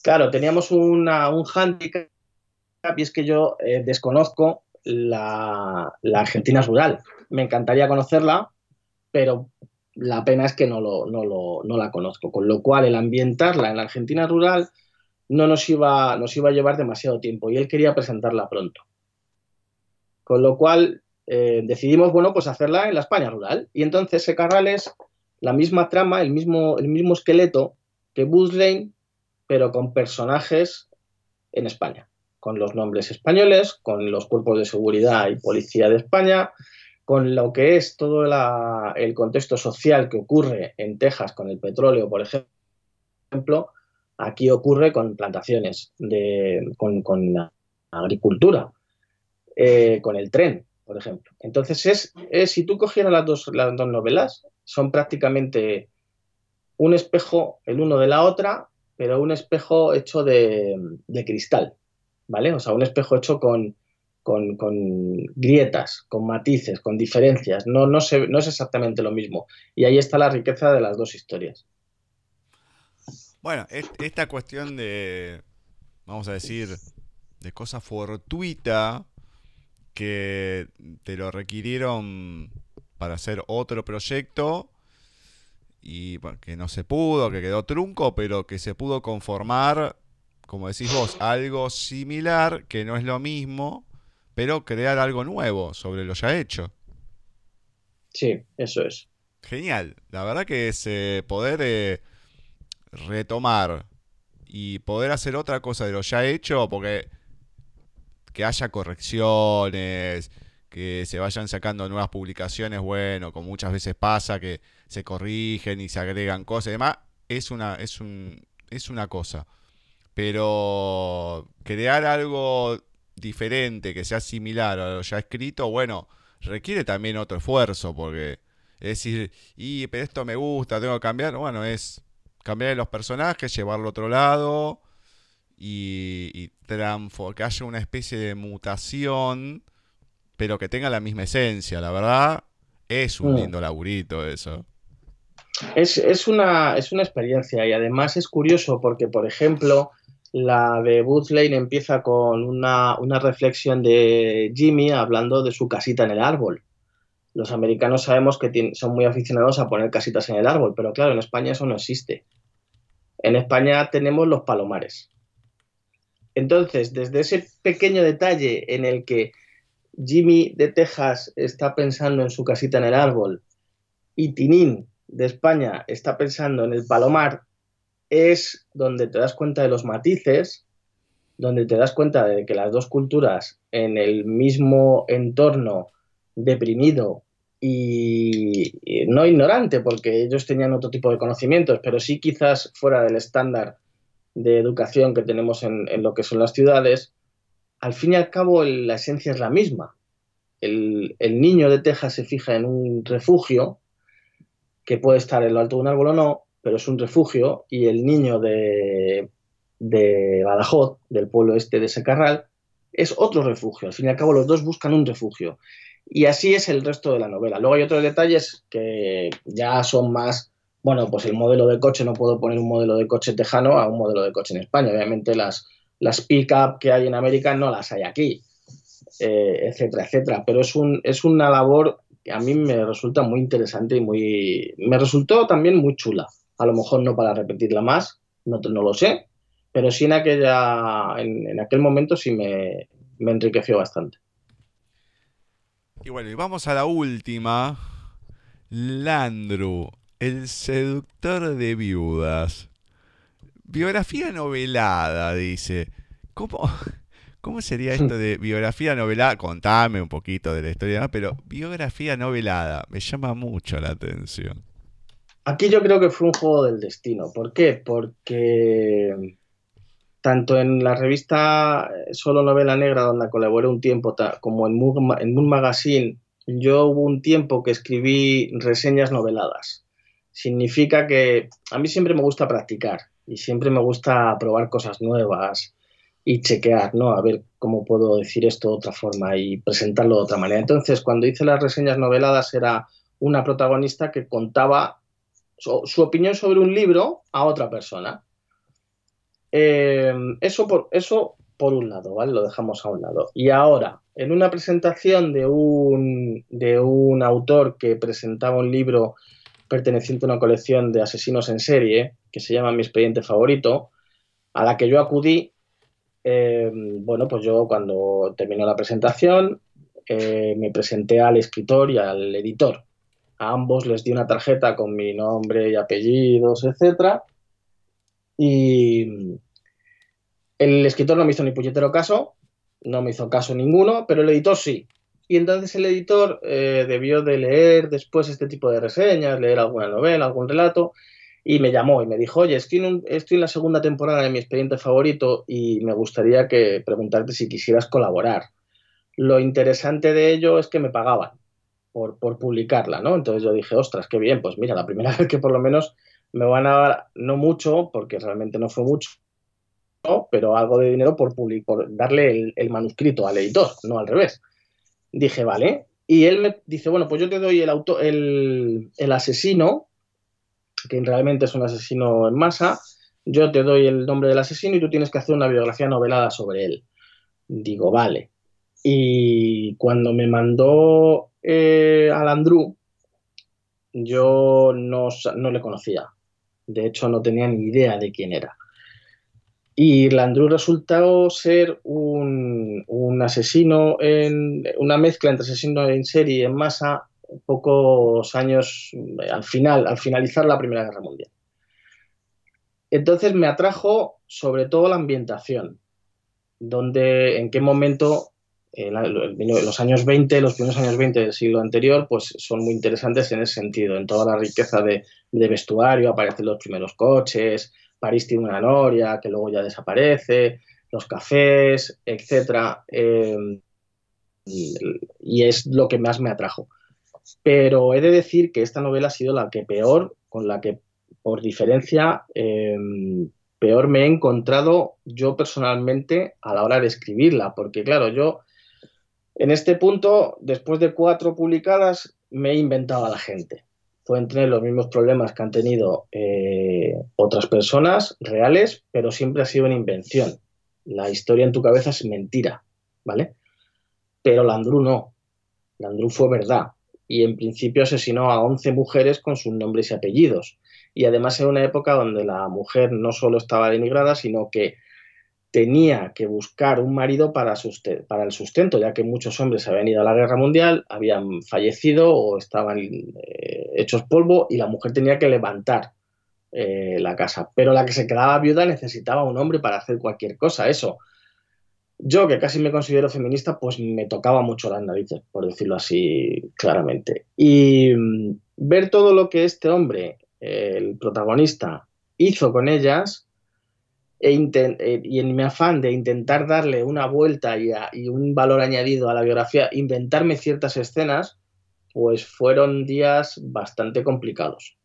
Claro, teníamos un handicap y es que yo eh, desconozco la, Argentina rural. Me encantaría conocerla, pero la pena es que no, la conozco, con lo cual el ambientarla en la Argentina rural no nos iba, nos iba a llevar demasiado tiempo y él quería presentarla pronto. Con lo cual eh, decidimos, bueno, pues hacerla en la España rural. Y entonces Secarral es la misma trama, el mismo, el mismo esqueleto que Lane, pero con personajes en España, con los nombres españoles, con los cuerpos de seguridad y policía de España, con lo que es todo el contexto social que ocurre en Texas con el petróleo, por ejemplo, aquí ocurre con plantaciones, de, con, la agricultura, eh, con el tren, por ejemplo. Entonces, es, es, si tú cogieras las dos, las dos novelas, son prácticamente un espejo el uno de la otra, pero un espejo hecho de, de cristal, ¿vale? O sea, un espejo hecho con, con, grietas, con matices, con diferencias. No, no, es exactamente lo mismo. Y ahí está la riqueza de las dos historias. Bueno, esta cuestión de, vamos a decir, de cosa fortuita, que te lo requirieron para hacer otro proyecto y que no se pudo, que quedó trunco, pero que se pudo conformar, como decís vos, algo similar, que no es lo mismo, pero crear algo nuevo sobre lo ya hecho. Sí, eso es. Genial. La verdad que es eh, poder eh, retomar y poder hacer otra cosa de lo ya hecho, porque que haya correcciones, que se vayan sacando nuevas publicaciones, bueno, como muchas veces pasa, que se corrigen y se agregan cosas y demás, es una, es un, es una cosa. Pero crear algo diferente, que sea similar a lo ya escrito, bueno, requiere también otro esfuerzo, porque es decir, y pero esto me gusta, tengo que cambiar, bueno, es cambiar los personajes, llevarlo a otro lado y, y que haya una especie de mutación, pero que tenga la misma esencia, la verdad, es un mm. lindo laburito eso. Es, una, es una experiencia y además es curioso porque, por ejemplo, la de Booth Lane empieza con una, reflexión de Jimmy hablando de su casita en el árbol. Los americanos sabemos que son muy aficionados a poner casitas en el árbol, pero claro, en España eso no existe. En España tenemos los palomares. Entonces, desde ese pequeño detalle en el que Jimmy de Texas está pensando en su casita en el árbol y Tinín de España está pensando en el palomar, es donde te das cuenta de los matices, donde te das cuenta de que las dos culturas en el mismo entorno deprimido y, no ignorante, porque ellos tenían otro tipo de conocimientos, pero sí quizás fuera del estándar de educación que tenemos en, lo que son las ciudades, al fin y al cabo la esencia es la misma. El, el, niño de Texas se fija en un refugio que puede estar en lo alto de un árbol o no, pero es un refugio y el niño de, Badajoz, del pueblo este de Secarral, es otro refugio. Al fin y al cabo, los dos buscan un refugio. Y así es el resto de la novela. Luego hay otros detalles que ya son más, bueno, pues el modelo de coche, no puedo poner un modelo de coche tejano a un modelo de coche en España. Obviamente las, las pick-up que hay en América no las hay aquí, eh, etcétera, etcétera. Pero es, un, es una labor que a mí me resulta muy interesante y muy... Me resultó también muy chula a lo mejor no para repetirla más, no, no lo sé, pero sí en, aquella, en, aquel momento sí me, enriqueció bastante. Y bueno, y vamos a la última. Landru, el seductor de viudas. Biografía novelada, dice. ¿Cómo, ¿Cómo sería esto de biografía novelada? Contame un poquito de la historia, pero biografía novelada me llama mucho la atención. Aquí yo creo que fue un juego del destino. ¿Por qué? Porque tanto en la revista eh, Solo Novela Negra, donde colaboré un tiempo, como en Moon, Magazine, yo hubo un tiempo que escribí reseñas noveladas. Significa que a mí siempre me gusta practicar y siempre me gusta probar cosas nuevas y chequear, ¿no? A ver cómo puedo decir esto de otra forma y presentarlo de otra manera. Entonces, cuando hice las reseñas noveladas era una protagonista que contaba su, opinión sobre un libro a otra persona. Eh, eso, por, eso por un lado, ¿vale? Lo dejamos a un lado. Y ahora, en una presentación de un, de un autor que presentaba un libro perteneciente a una colección de asesinos en serie, que se llama Mi expediente favorito, a la que yo acudí, eh, bueno, pues yo cuando terminó la presentación eh, me presenté al escritor y al editor a ambos les di una tarjeta con mi nombre y apellidos, etc. Y el escritor no me hizo ni puñetero caso, no me hizo caso ninguno, pero el editor sí. Y entonces el editor eh, debió de leer después este tipo de reseñas, leer alguna novela, algún relato, y me llamó y me dijo, oye, estoy en, estoy en la segunda temporada de mi expediente favorito y me gustaría que preguntarte si quisieras colaborar. Lo interesante de ello es que me pagaban por, publicarla, ¿no? Entonces yo dije, ostras, qué bien, pues mira, la primera vez que por lo menos me van a dar, no mucho, porque realmente no fue mucho, pero algo de dinero por, por darle el, manuscrito al editor, no al revés. Dije, vale. Y él me dice, bueno, pues yo te doy el, auto, el asesino, que realmente es un asesino en masa, yo te doy el nombre del asesino y tú tienes que hacer una biografía novelada sobre él. Digo, vale. Y cuando me mandó eh, al Andrew, yo no, le conocía. De hecho, no tenía ni idea de quién era. Y Landru resultó ser un, asesino, en una mezcla entre asesino en serie y en masa, pocos años al final, al finalizar la Primera Guerra Mundial. Entonces me atrajo sobre todo la ambientación, donde, en qué momento los años 20, los primeros años 20 del siglo anterior, pues son muy interesantes en ese sentido, en toda la riqueza de, vestuario, aparecen los primeros coches, París tiene una noria que luego ya desaparece, los cafés, etcétera, em, y es lo que más me atrajo. Pero he de decir que esta novela ha sido la que peor, con la que por diferencia em, peor me he encontrado yo personalmente a la hora de escribirla, porque claro, yo en este punto, después de cuatro publicadas, me he inventado a la gente. Pueden tener los mismos problemas que han tenido eh, otras personas reales, pero siempre ha sido una invención. La historia en tu cabeza es mentira, ¿vale? Pero Landru no. Landru fue verdad. Y en principio asesinó a 11 mujeres con sus nombres y apellidos. Y además en una época donde la mujer no solo estaba denigrada, sino que tenía que buscar un marido para, para, el sustento, ya que muchos hombres habían ido a la guerra mundial, habían fallecido o estaban eh, hechos polvo y la mujer tenía que levantar eh, la casa. Pero la que se quedaba viuda necesitaba un hombre para hacer cualquier cosa, eso. Yo, que casi me considero feminista, pues me tocaba mucho las narices, por decirlo así claramente. Y mm, ver todo lo que este hombre, el protagonista, hizo con ellas, eh, y en mi afán de intentar darle una vuelta y, un valor añadido a la biografía, inventarme ciertas escenas, pues fueron días bastante complicados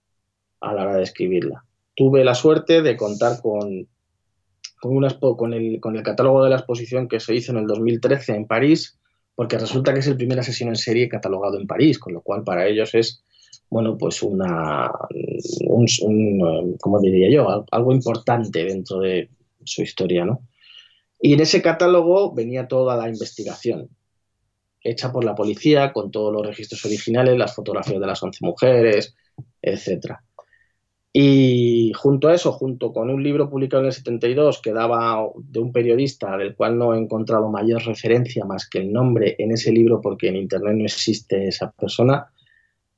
a la hora de escribirla. Tuve la suerte de contar con, con, con, el, con el catálogo de la exposición que se hizo en el 2013 en París, porque resulta que es el primer asesino en serie catalogado en París, con lo cual para ellos es bueno, pues una, un, ¿cómo diría yo? Algo importante dentro de su historia, ¿no? Y en ese catálogo venía toda la investigación hecha por la policía con todos los registros originales, las fotografías de las 11 mujeres, etc. Y junto a eso, junto con un libro publicado en el 72 que daba de un periodista del cual no he encontrado mayor referencia más que el nombre en ese libro porque en internet no existe esa persona,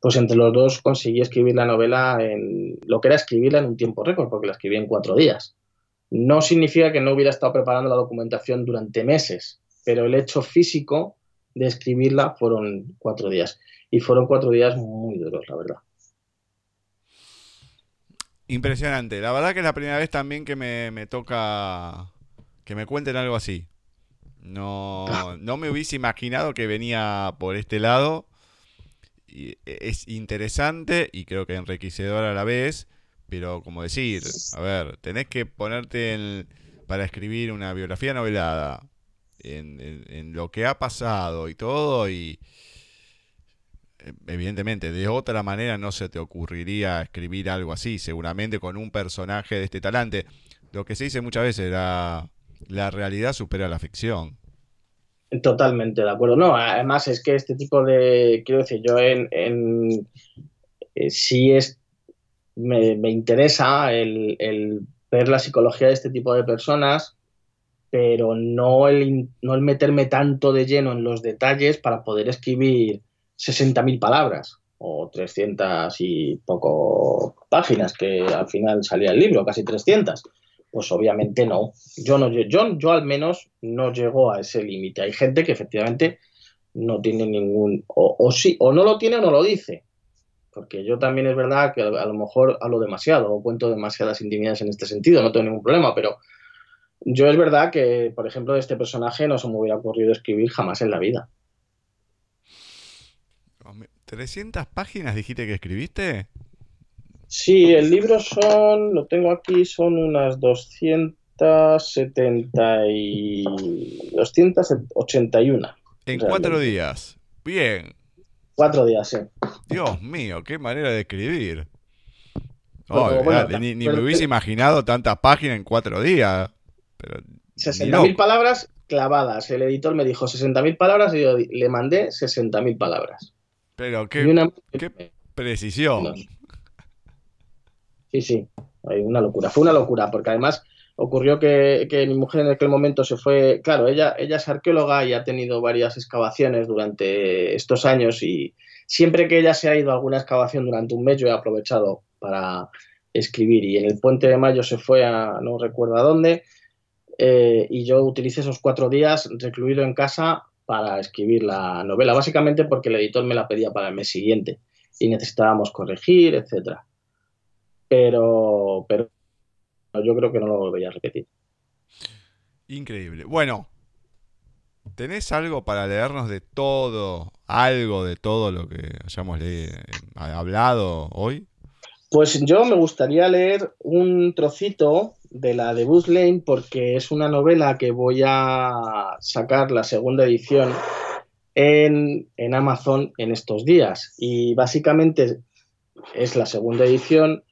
pues entre los dos conseguí escribir la novela en lo que era escribirla en un tiempo récord, porque la escribí en cuatro días. No significa que no hubiera estado preparando la documentación durante meses, pero el hecho físico de escribirla fueron cuatro días. Y fueron cuatro días muy duros, la verdad. Impresionante. La verdad que es la primera vez también que me, me toca que me cuenten algo así. No, ah. no me hubiese imaginado que venía por este lado e, es interesante y creo que enriquecedor a la vez, pero como decir, a ver, tenés que ponerte para escribir una biografía novelada en, lo que ha pasado y todo y eh, evidentemente de otra manera no se te ocurriría escribir algo así, seguramente con un personaje de este talante. Lo que se dice muchas veces, la, la realidad supera la ficción. Totalmente de acuerdo. No, además es que este tipo de, quiero decir, yo en, en eh, sí es, me, me interesa el, el, ver la psicología de este tipo de personas, pero no el, no el meterme tanto de lleno en los detalles para poder escribir 60.000 palabras o 300 y poco páginas, que al final salía el libro, casi 300 pues obviamente no. Yo, no yo, yo al menos no llego a ese límite. Hay gente que efectivamente no tiene ningún, o, sí, o no lo tiene o no lo dice. Porque yo también es verdad que a lo mejor hablo demasiado o cuento demasiadas intimidades en este sentido, no tengo ningún problema, pero yo es verdad que, por ejemplo, de este personaje no se me hubiera ocurrido escribir jamás en la vida. ¿300 páginas dijiste que escribiste? Sí, el libro son, lo tengo aquí, son unas 270 y 281. En cuatro días. Bien. Cuatro días, sí. Dios mío, qué manera de escribir. ni, me hubiese imaginado tantas páginas en cuatro días. Pero 60.000 palabras clavadas. El editor me dijo 60.000 palabras y yo le mandé 60.000 palabras. Pero qué, qué precisión. Sí, sí, una locura. Fue una locura, porque además ocurrió que, mi mujer en aquel momento se fue, claro, ella, ella es arqueóloga y ha tenido varias excavaciones durante estos años y siempre que ella se ha ido a alguna excavación durante un mes yo he aprovechado para escribir y en el puente de mayo se fue a no recuerdo a dónde eh, y yo utilicé esos cuatro días recluido en casa para escribir la novela, básicamente porque el editor me la pedía para el mes siguiente y necesitábamos corregir, etcétera. Pero, pero yo creo que no lo volvería a repetir. Increíble. Bueno, ¿tenés algo para leernos de todo, algo de todo lo que hayamos hablado hoy? Pues yo me gustaría leer un trocito de la de Bruce Lane porque es una novela que voy a sacar la segunda edición en, Amazon en estos días. Y básicamente es la segunda edición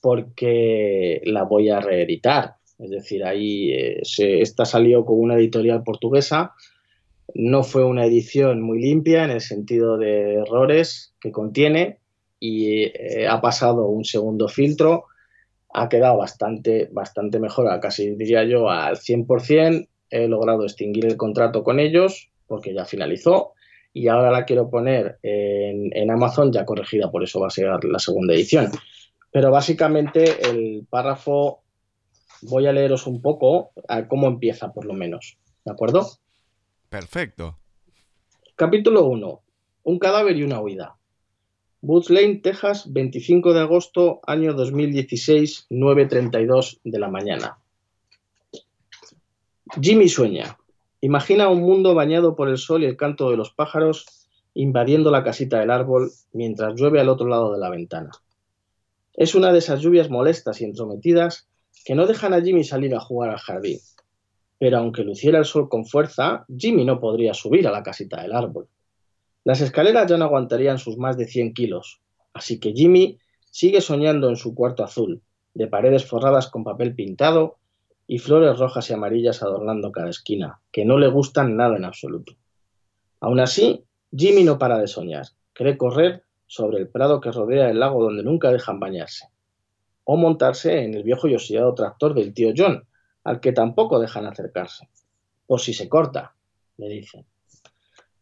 porque la voy a reeditar. Es decir, ahí eh, esta salió con una editorial portuguesa. No fue una edición muy limpia en el sentido de errores que contiene y eh, ha pasado un segundo filtro ha quedado bastante, bastante mejor, casi diría yo al 100%. He logrado extinguir el contrato con ellos porque ya finalizó y ahora la quiero poner en, Amazon ya corregida, por eso va a ser la segunda edición. Pero básicamente el párrafo, voy a leeros un poco a cómo empieza por lo menos, ¿de acuerdo? Perfecto. Capítulo 1. Un cadáver y una huida. Woods Lane, Texas, 25 de agosto, año 2016, 9.32 de la mañana. Jimmy sueña. Imagina un mundo bañado por el sol y el canto de los pájaros invadiendo la casita del árbol mientras llueve al otro lado de la ventana. Es una de esas lluvias molestas y entrometidas que no dejan a Jimmy salir a jugar al jardín. Pero aunque luciera el sol con fuerza, Jimmy no podría subir a la casita del árbol. Las escaleras ya no aguantarían sus más de 100 kilos, así que Jimmy sigue soñando en su cuarto azul, de paredes forradas con papel pintado y flores rojas y amarillas adornando cada esquina, que no le gustan nada en absoluto. Aún así, Jimmy no para de soñar, cree correr sobre el prado que rodea el lago donde nunca dejan bañarse, o montarse en el viejo y oxidado tractor del tío John, al que tampoco dejan acercarse. Por si se corta, le dicen.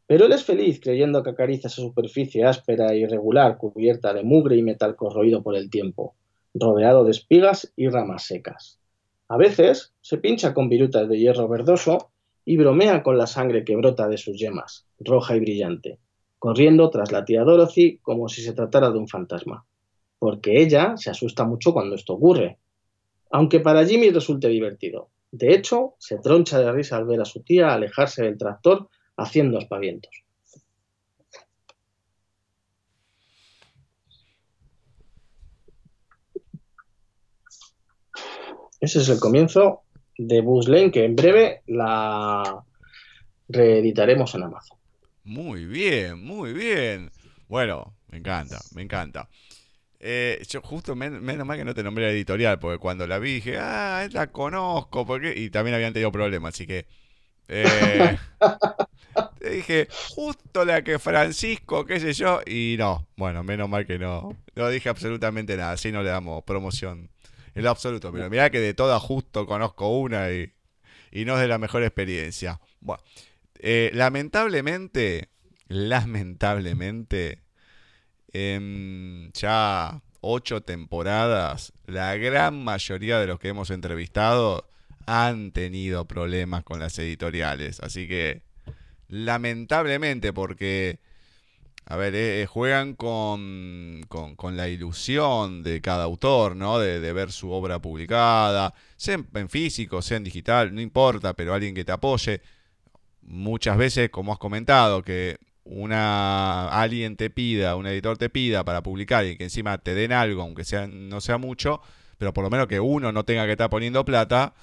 Pero él es feliz creyendo que acaricia esa superficie áspera e irregular cubierta de mugre y metal corroído por el tiempo, rodeado de espigas y ramas secas. A veces se pincha con virutas de hierro verdoso y bromea con la sangre que brota de sus yemas, roja y brillante, corriendo tras la tía Dorothy como si se tratara de un fantasma, porque ella se asusta mucho cuando esto ocurre, aunque para Jimmy resulte divertido. De hecho, se troncha de risa al ver a su tía alejarse del tractor haciendo aspavientos. Ese es el comienzo de Buzz Lane, que en breve la reeditaremos en Amazon. Muy bien, muy bien. Bueno, me encanta, me encanta. Eh, yo justo menos mal que no te nombré la editorial, porque cuando la vi dije, ah, la conozco, porque y también habían tenido problemas, así que eh, te dije, justo la que Francisco, qué sé yo, y no, bueno, menos mal que no, no dije absolutamente nada, así no le damos promoción en lo absoluto, pero mira que de todas justo conozco una y, no es de la mejor experiencia. Bueno, eh, lamentablemente, lamentablemente, en ya ocho temporadas, la gran mayoría de los que hemos entrevistado han tenido problemas con las editoriales. Así que, lamentablemente, porque, a ver, eh, eh, juegan con, con, la ilusión de cada autor, ¿no? De, ver su obra publicada, sea en, físico, sea en digital, no importa, pero alguien que te apoye. Muchas veces, como has comentado, que una alguien te pida, un editor te pida para publicar y que encima te den algo, aunque sea no sea mucho, pero por lo menos que uno no tenga que estar poniendo plata,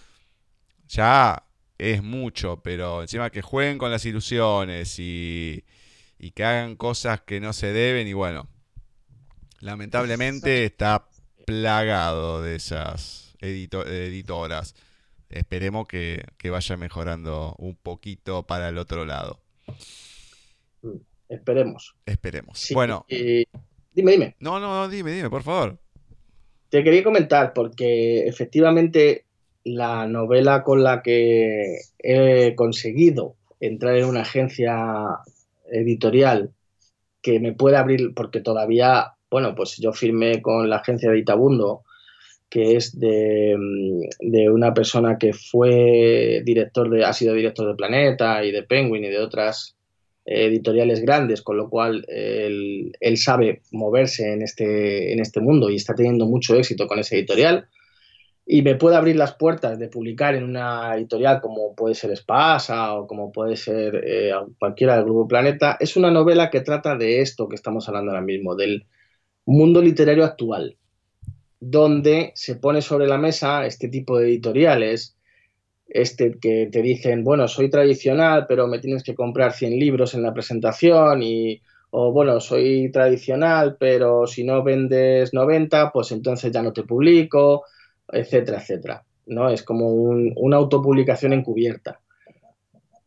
ya es mucho, pero encima que jueguen con las ilusiones y, que hagan cosas que no se deben y bueno, lamentablemente está plagado de esas editoras. Esperemos que, vaya mejorando un poquito para el otro lado. Mm, esperemos. Esperemos. bueno. dime, dime. No, no, no, dime, dime, por favor. Te quería comentar porque efectivamente la novela con la que he conseguido entrar en una agencia editorial que me pueda abrir, porque todavía, bueno, pues yo firmé con la agencia de Itabundo, que es de, mm, de, una persona que fue director de, ha sido director de Planeta y de Penguin y de otras editoriales grandes, con lo cual él, él, sabe moverse en este, en este mundo y está teniendo mucho éxito con ese editorial. Y me puede abrir las puertas de publicar en una editorial como puede ser Espasa o como puede ser eh, cualquiera del Grupo Planeta, es una novela que trata de esto que estamos hablando ahora mismo, del mundo literario actual, donde se pone sobre la mesa este tipo de editoriales, este que te dicen, bueno, soy tradicional, pero me tienes que comprar 100 libros en la presentación y o bueno, soy tradicional, pero si no vendes 90, pues entonces ya no te publico etcétera, etcétera. ¿no? Es como una autopublicación encubierta.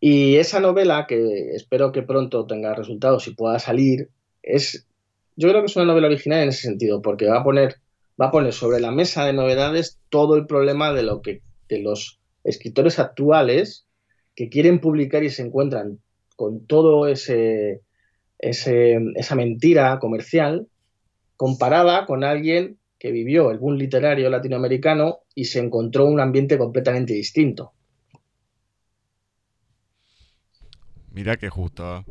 Y esa novela, que espero que pronto tenga resultados y pueda salir, es, yo creo que es una novela original en ese sentido, porque va a poner, va a poner sobre la mesa de novedades todo el problema de lo que los escritores actuales que quieren publicar y se encuentran con todo ese, esa mentira comercial comparada con alguien que vivió el boom literario latinoamericano y se encontró un ambiente completamente distinto. Mira que justo,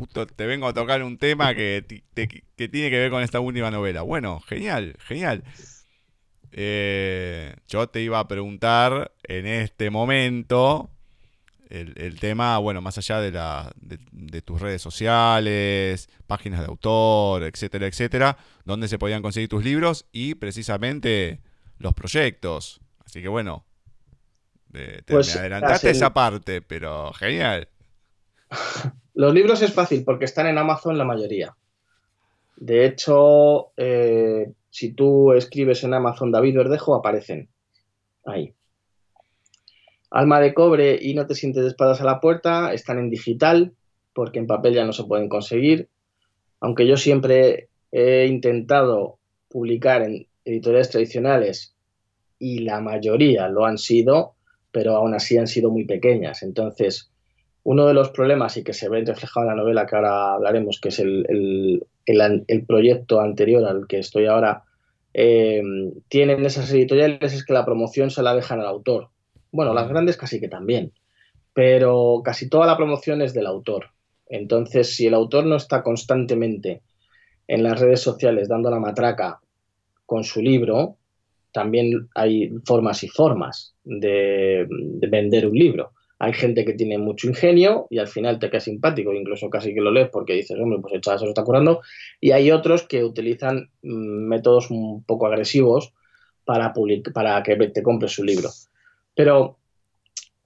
justo te vengo a tocar un tema que, que tiene que ver con esta última novela. Bueno, genial, genial. Eh, yo te iba a preguntar en este momento el, tema, bueno, más allá de, la, de, tus redes sociales, páginas de autor, etcétera, etcétera, donde se podían conseguir tus libros y precisamente los proyectos. Así que bueno, te, pues, me adelantaste esa parte, pero genial. Los libros es fácil porque están en Amazon la mayoría. De hecho, eh, si tú escribes en Amazon David Verdejo, aparecen ahí. Alma de cobre y no te sientes de espadas a la puerta están en digital porque en papel ya no se pueden conseguir. Aunque yo siempre he intentado publicar en editoriales tradicionales y la mayoría lo han sido, pero aún así han sido muy pequeñas. Entonces, uno de los problemas y que se ve reflejado en la novela que ahora hablaremos, que es el, proyecto anterior al que estoy ahora, eh, tienen esas editoriales es que la promoción se la dejan al autor. Bueno, las grandes casi que también, pero casi toda la promoción es del autor. Entonces, si el autor no está constantemente en las redes sociales dando la matraca con su libro, también hay formas y formas de, vender un libro. Hay gente que tiene mucho ingenio y al final te queda simpático, incluso casi que lo lees porque dices, hombre, pues el chaval se lo está curando. Y hay otros que utilizan mm, métodos un poco agresivos para, para que te compres su libro. Pero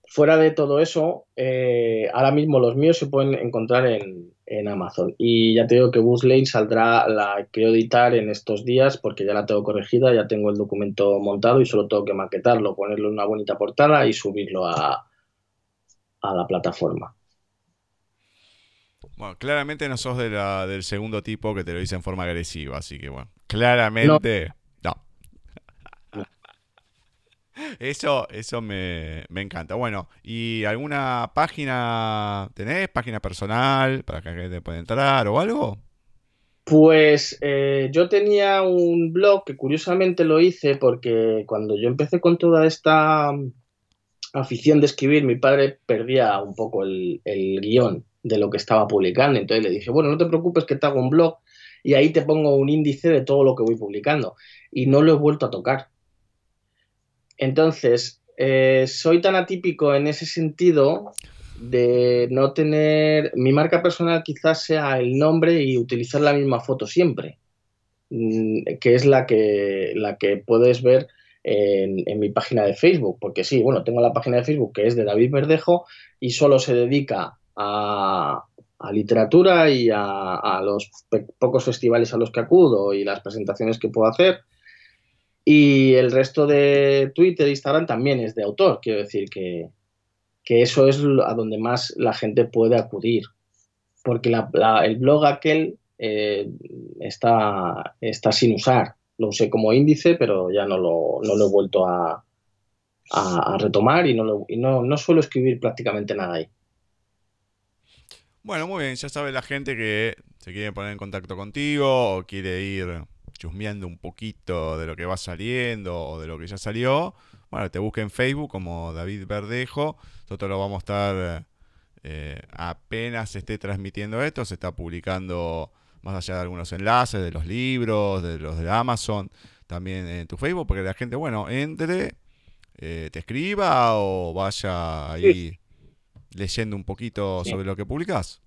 fuera de todo eso, eh, ahora mismo los míos se pueden encontrar en, Amazon. Y ya te digo que Lane saldrá, la quiero editar en estos días porque ya la tengo corregida, ya tengo el documento montado y solo tengo que maquetarlo, ponerle una bonita portada y subirlo a, a la plataforma. Bueno, claramente no sos de la, del segundo tipo que te lo dice en forma agresiva, así que bueno, claramente... Eso, eso me, encanta. Bueno, ¿y alguna página tenés? ¿Página personal para que te pueda entrar o algo? Pues eh, yo tenía un blog que curiosamente lo hice porque cuando yo empecé con toda esta afición de escribir, mi padre perdía un poco el, el guion de lo que estaba publicando. Entonces le dije, bueno, no te preocupes que te hago un blog y ahí te pongo un índice de todo lo que voy publicando. Y no lo he vuelto a tocar entonces, eh, soy tan atípico en ese sentido de no tener. Mi marca personal quizás sea el nombre y utilizar la misma foto siempre, mm, que es la que, la que puedes ver en, mi página de Facebook. Porque sí, bueno, tengo la página de Facebook que es de David Verdejo y solo se dedica a, literatura y a, a los pocos festivales a los que acudo y las presentaciones que puedo hacer y el resto de Twitter e Instagram también es de autor. Quiero decir que, eso es a donde más la gente puede acudir. Porque el blog aquel eh, está, está sin usar. Lo usé como índice, pero ya no lo, no lo he vuelto a, a, retomar y, no, y no, no suelo escribir prácticamente nada ahí. Bueno, muy bien, ya sabe la gente que se quiere poner en contacto contigo o quiere ir chusmeando un poquito de lo que va saliendo o de lo que ya salió, bueno, te busca en Facebook como David Verdejo. Nosotros lo vamos a estar eh, apenas esté transmitiendo esto, se está publicando más allá de algunos enlaces de los libros, de los de Amazon, también en tu Facebook, porque la gente, bueno, entre, eh, te escriba o vaya ahí leyendo un poquito sobre lo que publicas.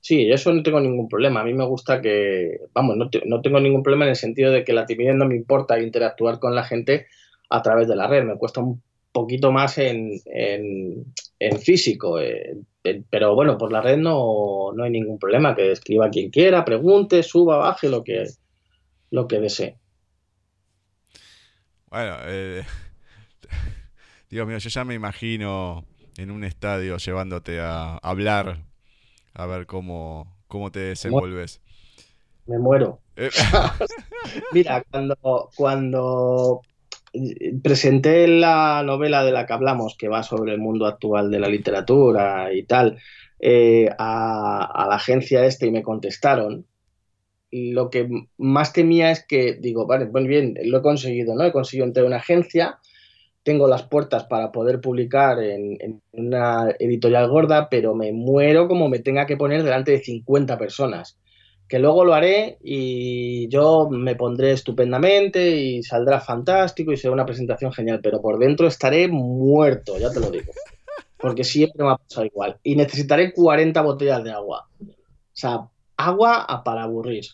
Sí, eso no tengo ningún problema. A mí me gusta que, vamos, no, no, tengo ningún problema en el sentido de que la timidez no me importa interactuar con la gente a través de la red. Me cuesta un poquito más en, en, físico. Eh, pero bueno, por la red no, no hay ningún problema. Que escriba quien quiera, pregunte, suba, baje, lo que, lo que desee. Bueno, eh, Dios mío, yo ya me imagino en un estadio llevándote a hablar, a ver cómo, cómo te desenvolves. Me muero. Eh. Mira, cuando, cuando presenté la novela de la que hablamos, que va sobre el mundo actual de la literatura y tal, eh, a, la agencia este y me contestaron. Lo que más temía es que, digo, vale, pues bien, lo he conseguido, ¿no? He conseguido entrar a una agencia, tengo las puertas para poder publicar en, en, una editorial gorda, pero me muero como me tenga que poner delante de 50 personas que luego lo haré y yo me pondré estupendamente y saldrá fantástico y será una presentación genial, pero por dentro estaré muerto, ya te lo digo. Porque siempre me ha pasado igual. Y necesitaré 40 botellas de agua. O sea, agua para aburrir.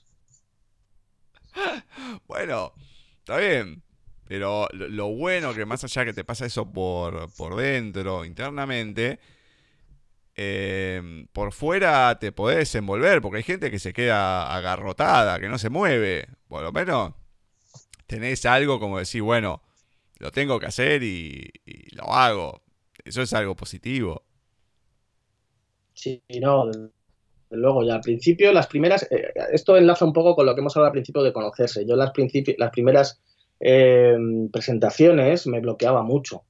Bueno, está bien. Pero lo bueno que más allá que te pasa eso por, por dentro, internamente, Em, por fuera te podés desenvolver, porque hay gente que se queda agarrotada, que no se mueve. Por lo menos tenés algo como decir, bueno, lo tengo que hacer y, lo hago. Eso es algo positivo. Sí, no, luego ya al principio, las primeras, eh, esto enlaza un poco con lo que hemos hablado al principio de conocerse. Yo las, las primeras em, presentaciones me bloqueaba mucho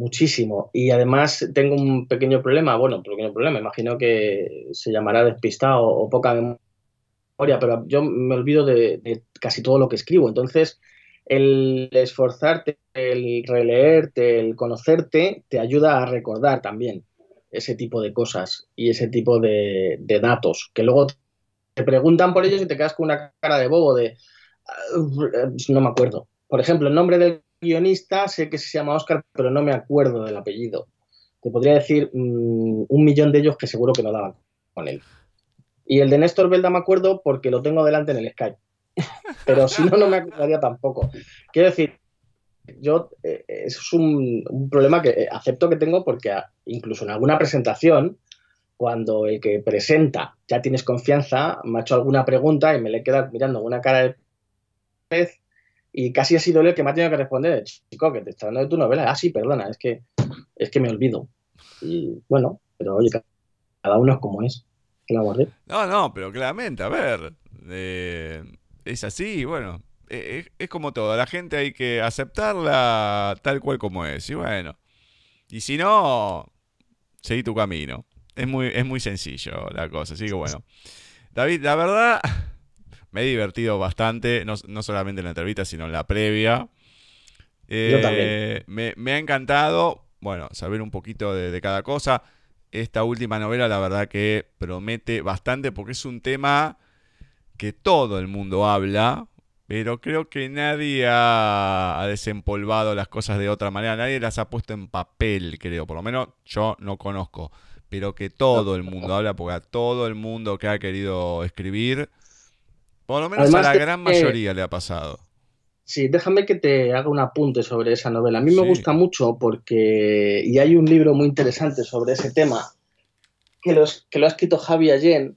muchísimo. Y además tengo un pequeño problema, bueno, un pequeño problema, imagino que se llamará despistado o poca memoria, pero yo me olvido de, casi todo lo que escribo. Entonces, el esforzarte, el releerte, el conocerte, te ayuda a recordar también ese tipo de cosas y ese tipo de, de datos, que luego te preguntan por ellos y te quedas con una cara de bobo de, ah, no me acuerdo. Por ejemplo, el nombre del guionista sé que se llama Oscar, pero no me acuerdo del apellido. Te podría decir mm, un millón de ellos que seguro que no daban con él. Y el de Néstor Belda me acuerdo porque lo tengo delante en el Skype. pero si no, no me acordaría tampoco. Quiero decir, yo eh, es un, problema que acepto que tengo porque incluso en alguna presentación, cuando el que presenta ya tienes confianza, me ha hecho alguna pregunta y me le queda mirando una cara de pez y casi ha sido él el que me ha tenido que responder, chico, que te está hablando de tu novela. Ah, sí, perdona, es que, es que me olvido. Y bueno, pero oye, cada uno es como es. Que la guardé. No, no, pero claramente, a ver, eh, es así, bueno, e, e, es, como todo, la gente hay que aceptarla tal cual como es. Y bueno, y si no, seguí tu camino. Es muy, es muy sencillo la cosa, así que bueno. David, la verdad, me he divertido bastante, no, solamente en la entrevista, sino en la previa. Yo también. Eh, me, ha encantado, bueno, saber un poquito de, cada cosa. Esta última novela, la verdad que promete bastante porque es un tema que todo el mundo habla, pero creo que nadie ha, desempolvado las cosas de otra manera, nadie las ha puesto en papel, creo, por lo menos yo no conozco, pero que todo el mundo habla, porque a todo el mundo que ha querido escribir por lo menos a la gran mayoría le ha pasado. Sí, déjame que te haga un apunte sobre esa novela. A mí me gusta mucho porque, y hay un libro muy interesante sobre ese tema, que, los, que lo ha escrito Javi Allen,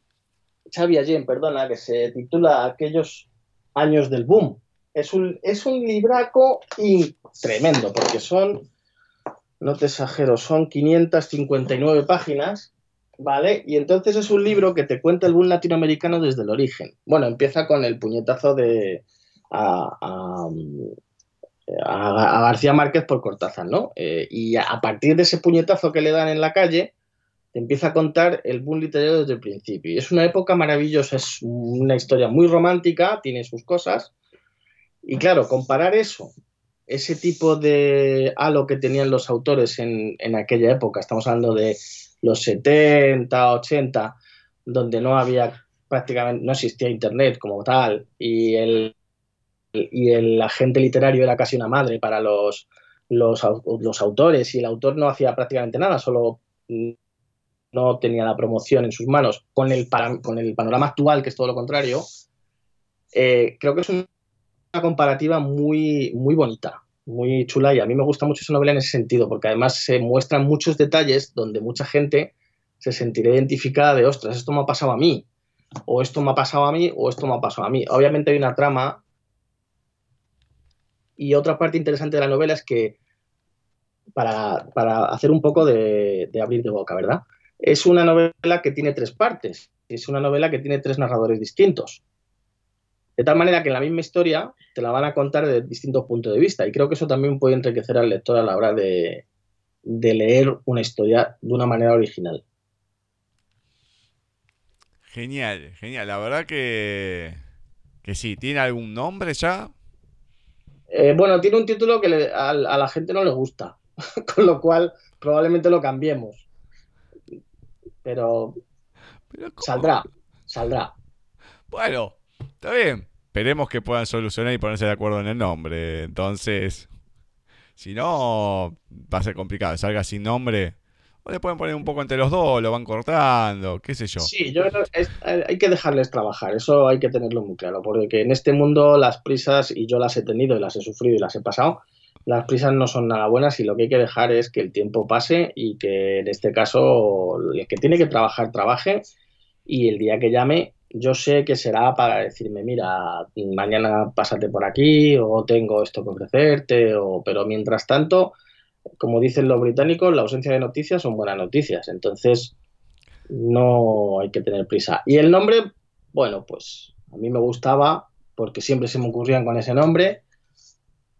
Xavi Allen, perdona, que se titula Aquellos años del boom. Es un, es un libraco y tremendo, porque son, no te exagero, son 559 páginas ¿vale? Y entonces es un libro que te cuenta el boom latinoamericano desde el origen. Bueno, empieza con el puñetazo de a, García Márquez por Cortázar, ¿no? Eh, y a, partir de ese puñetazo que le dan en la calle, te empieza a contar el boom literario desde el principio. Y es una época maravillosa, es una historia muy romántica, tiene sus cosas. Y claro, comparar eso, ese tipo de halo que tenían los autores en, en aquella época, estamos hablando de los 70, 80, donde no había prácticamente, no existía Internet como tal, y el, y el agente literario era casi una madre para los, los, los autores, y el autor no hacía prácticamente nada, solo no tenía la promoción en sus manos, con el, con el panorama actual, que es todo lo contrario, eh, creo que es una comparativa muy, muy bonita, muy chula, y a mí me gusta mucho esa novela en ese sentido, porque además se muestran muchos detalles donde mucha gente se sentirá identificada de, ostras, esto me ha pasado a mí, o esto me ha pasado a mí, o esto me ha pasado a mí. Obviamente hay una trama. Y otra parte interesante de la novela es que, para, para hacer un poco de, de abrir de boca, ¿verdad? Es una novela que tiene tres partes. Es una novela que tiene tres narradores distintos. De tal manera que en la misma historia te la van a contar de distintos puntos de vista. Y creo que eso también puede enriquecer al lector a la hora de, de leer una historia de una manera original. Genial, genial. La verdad que, que sí. ¿Tiene algún nombre ya? Eh, bueno, tiene un título que a, a, la gente no le gusta, con lo cual probablemente lo cambiemos pero, saldrá, saldrá. Bueno, está bien. Esperemos que puedan solucionar y ponerse de acuerdo en el nombre. Entonces, si no, va a ser complicado. Salga sin nombre. O le pueden poner un poco entre los dos, lo van cortando, qué sé yo. Sí, yo es, hay que dejarles trabajar, eso hay que tenerlo muy claro, porque en este mundo las prisas, y yo las he tenido y las he sufrido y las he pasado, las prisas no son nada buenas y lo que hay que dejar es que el tiempo pase y que en este caso el que tiene que trabajar trabaje y el día que llame yo sé que será para decirme mira mañana pásate por aquí o tengo esto que ofrecerte o pero mientras tanto como dicen los británicos la ausencia de noticias son buenas noticias. Entonces no hay que tener prisa. Y el nombre bueno pues a mí me gustaba porque siempre se me ocurrían con ese nombre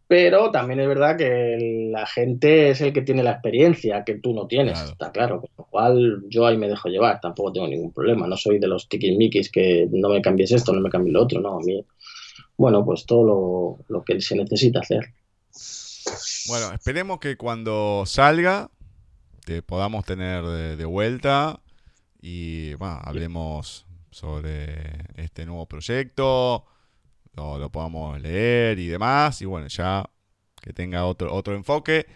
pero también es verdad que la gente es el que tiene la experiencia que tú no tienes, está claro. Con lo cual yo ahí me dejo llevar, tampoco tengo ningún problema. No soy de los tiquismiquis que no me cambies esto, no me cambies lo otro, no. A mí, bueno, pues todo lo, que se necesita hacer. Bueno, esperemos que cuando salga te podamos tener de, vuelta y bueno, hablemos sobre este nuevo proyecto lo, lo, podamos leer y demás. Y bueno, ya que tenga otro, otro enfoque.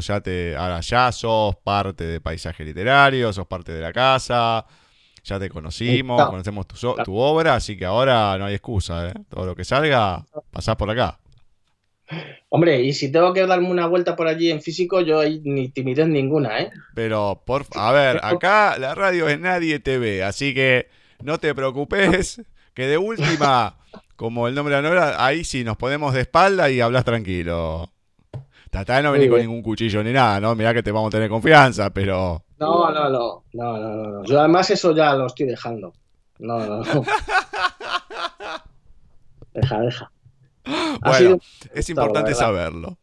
ya te, ahora ya sos parte de paisaje literario, sos parte de la casa, ya te conocimos, conocemos tu, tu, obra, así que ahora no hay excusa, ¿eh? Todo lo que salga, pasás por acá. Hombre, y si tengo que darme una vuelta por allí en físico, yo hay ni timidez ninguna, ¿eh? Pero, por a ver, acá la radio es nadie te ve, así que no te preocupes, que de última como el nombre de la novela, ahí sí nos ponemos de espalda y hablas tranquilo. Tratá de no venir con ningún cuchillo ni nada, ¿no? Mirá que te vamos a tener confianza, pero. No, no, no. No, no, no. Yo además eso ya lo estoy dejando. No, no, no. deja, deja. Bueno, es importante saberlo.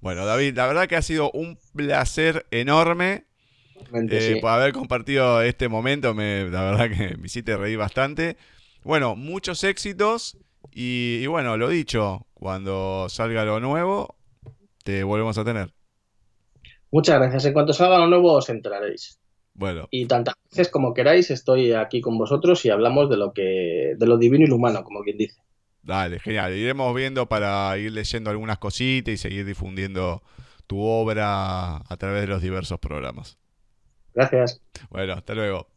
Bueno, David, la verdad que ha sido un placer enorme eh, por haber compartido este momento. Me, la verdad que me hiciste reír bastante. Bueno, muchos éxitos y, bueno, lo dicho, cuando salga lo nuevo, te volvemos a tener. Muchas gracias. En cuanto salga lo nuevo os enteraréis. Bueno. Y tantas veces como queráis estoy aquí con vosotros y hablamos de lo que de lo divino y lo humano, como quien dice. Dale, genial. Iremos viendo para ir leyendo algunas cositas y seguir difundiendo tu obra a través de los diversos programas. Gracias. Bueno, hasta luego.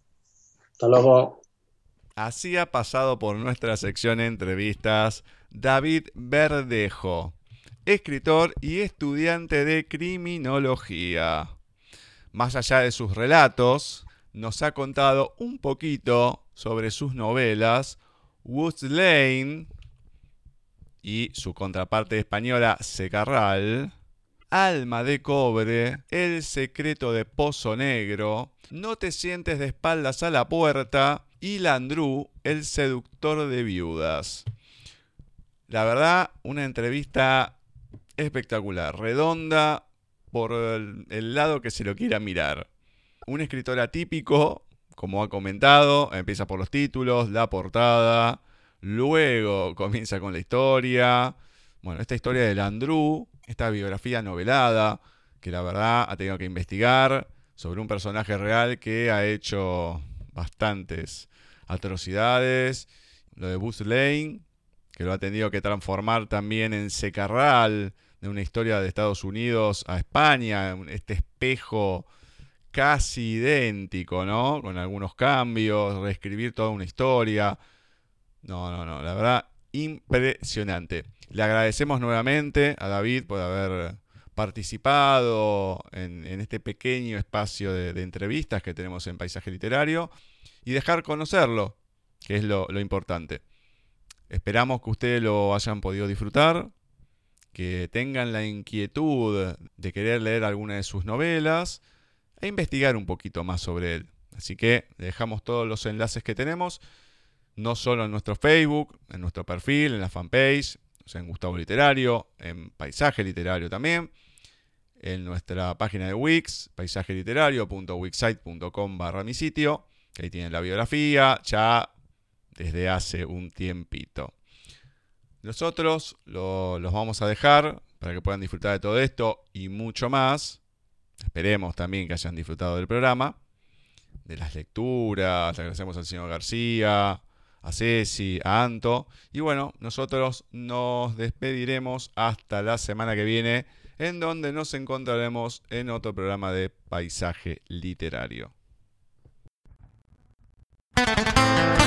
Hasta luego. Así ha pasado por nuestra sección de entrevistas David Verdejo, escritor y estudiante de criminología. Más allá de sus relatos, nos ha contado un poquito sobre sus novelas Woods Lane y su contraparte española Secarral, Alma de Cobre, El secreto de Pozo Negro, No te sientes de espaldas a la puerta y Landru, el seductor de viudas. La verdad, una entrevista espectacular, redonda, por el, lado que se lo quiera mirar. Un escritor atípico, como ha comentado, empieza por los títulos, la portada, luego comienza con la historia. Bueno, esta historia del Andrew, esta biografía novelada, que la verdad ha tenido que investigar sobre un personaje real que ha hecho bastantes atrocidades. Lo de Buzz Lane, que lo ha tenido que transformar también en secarral de una historia de Estados Unidos a España, este espejo casi idéntico, ¿no? Con algunos cambios, reescribir toda una historia. No, no, no, la verdad, impresionante. Le agradecemos nuevamente a David por haber participado en, este pequeño espacio de, entrevistas que tenemos en Paisaje Literario y dejar conocerlo, que es lo, importante. Esperamos que ustedes lo hayan podido disfrutar, que tengan la inquietud de querer leer alguna de sus novelas e investigar un poquito más sobre él. Así que dejamos todos los enlaces que tenemos, no solo en nuestro Facebook, en nuestro perfil, en la fanpage, en Gustavo Literario, en Paisaje Literario también, en nuestra página de Wix, paisajeliterario.wixsite.com barra mi sitio, ahí tienen la biografía, ya desde hace un tiempito. Nosotros los vamos a dejar para que puedan disfrutar de todo esto y mucho más. Esperemos también que hayan disfrutado del programa, de las lecturas. Le agradecemos al señor García, a Ceci, a Anto. Y bueno, nosotros nos despediremos hasta la semana que viene, en donde nos encontraremos en otro programa de paisaje literario. Música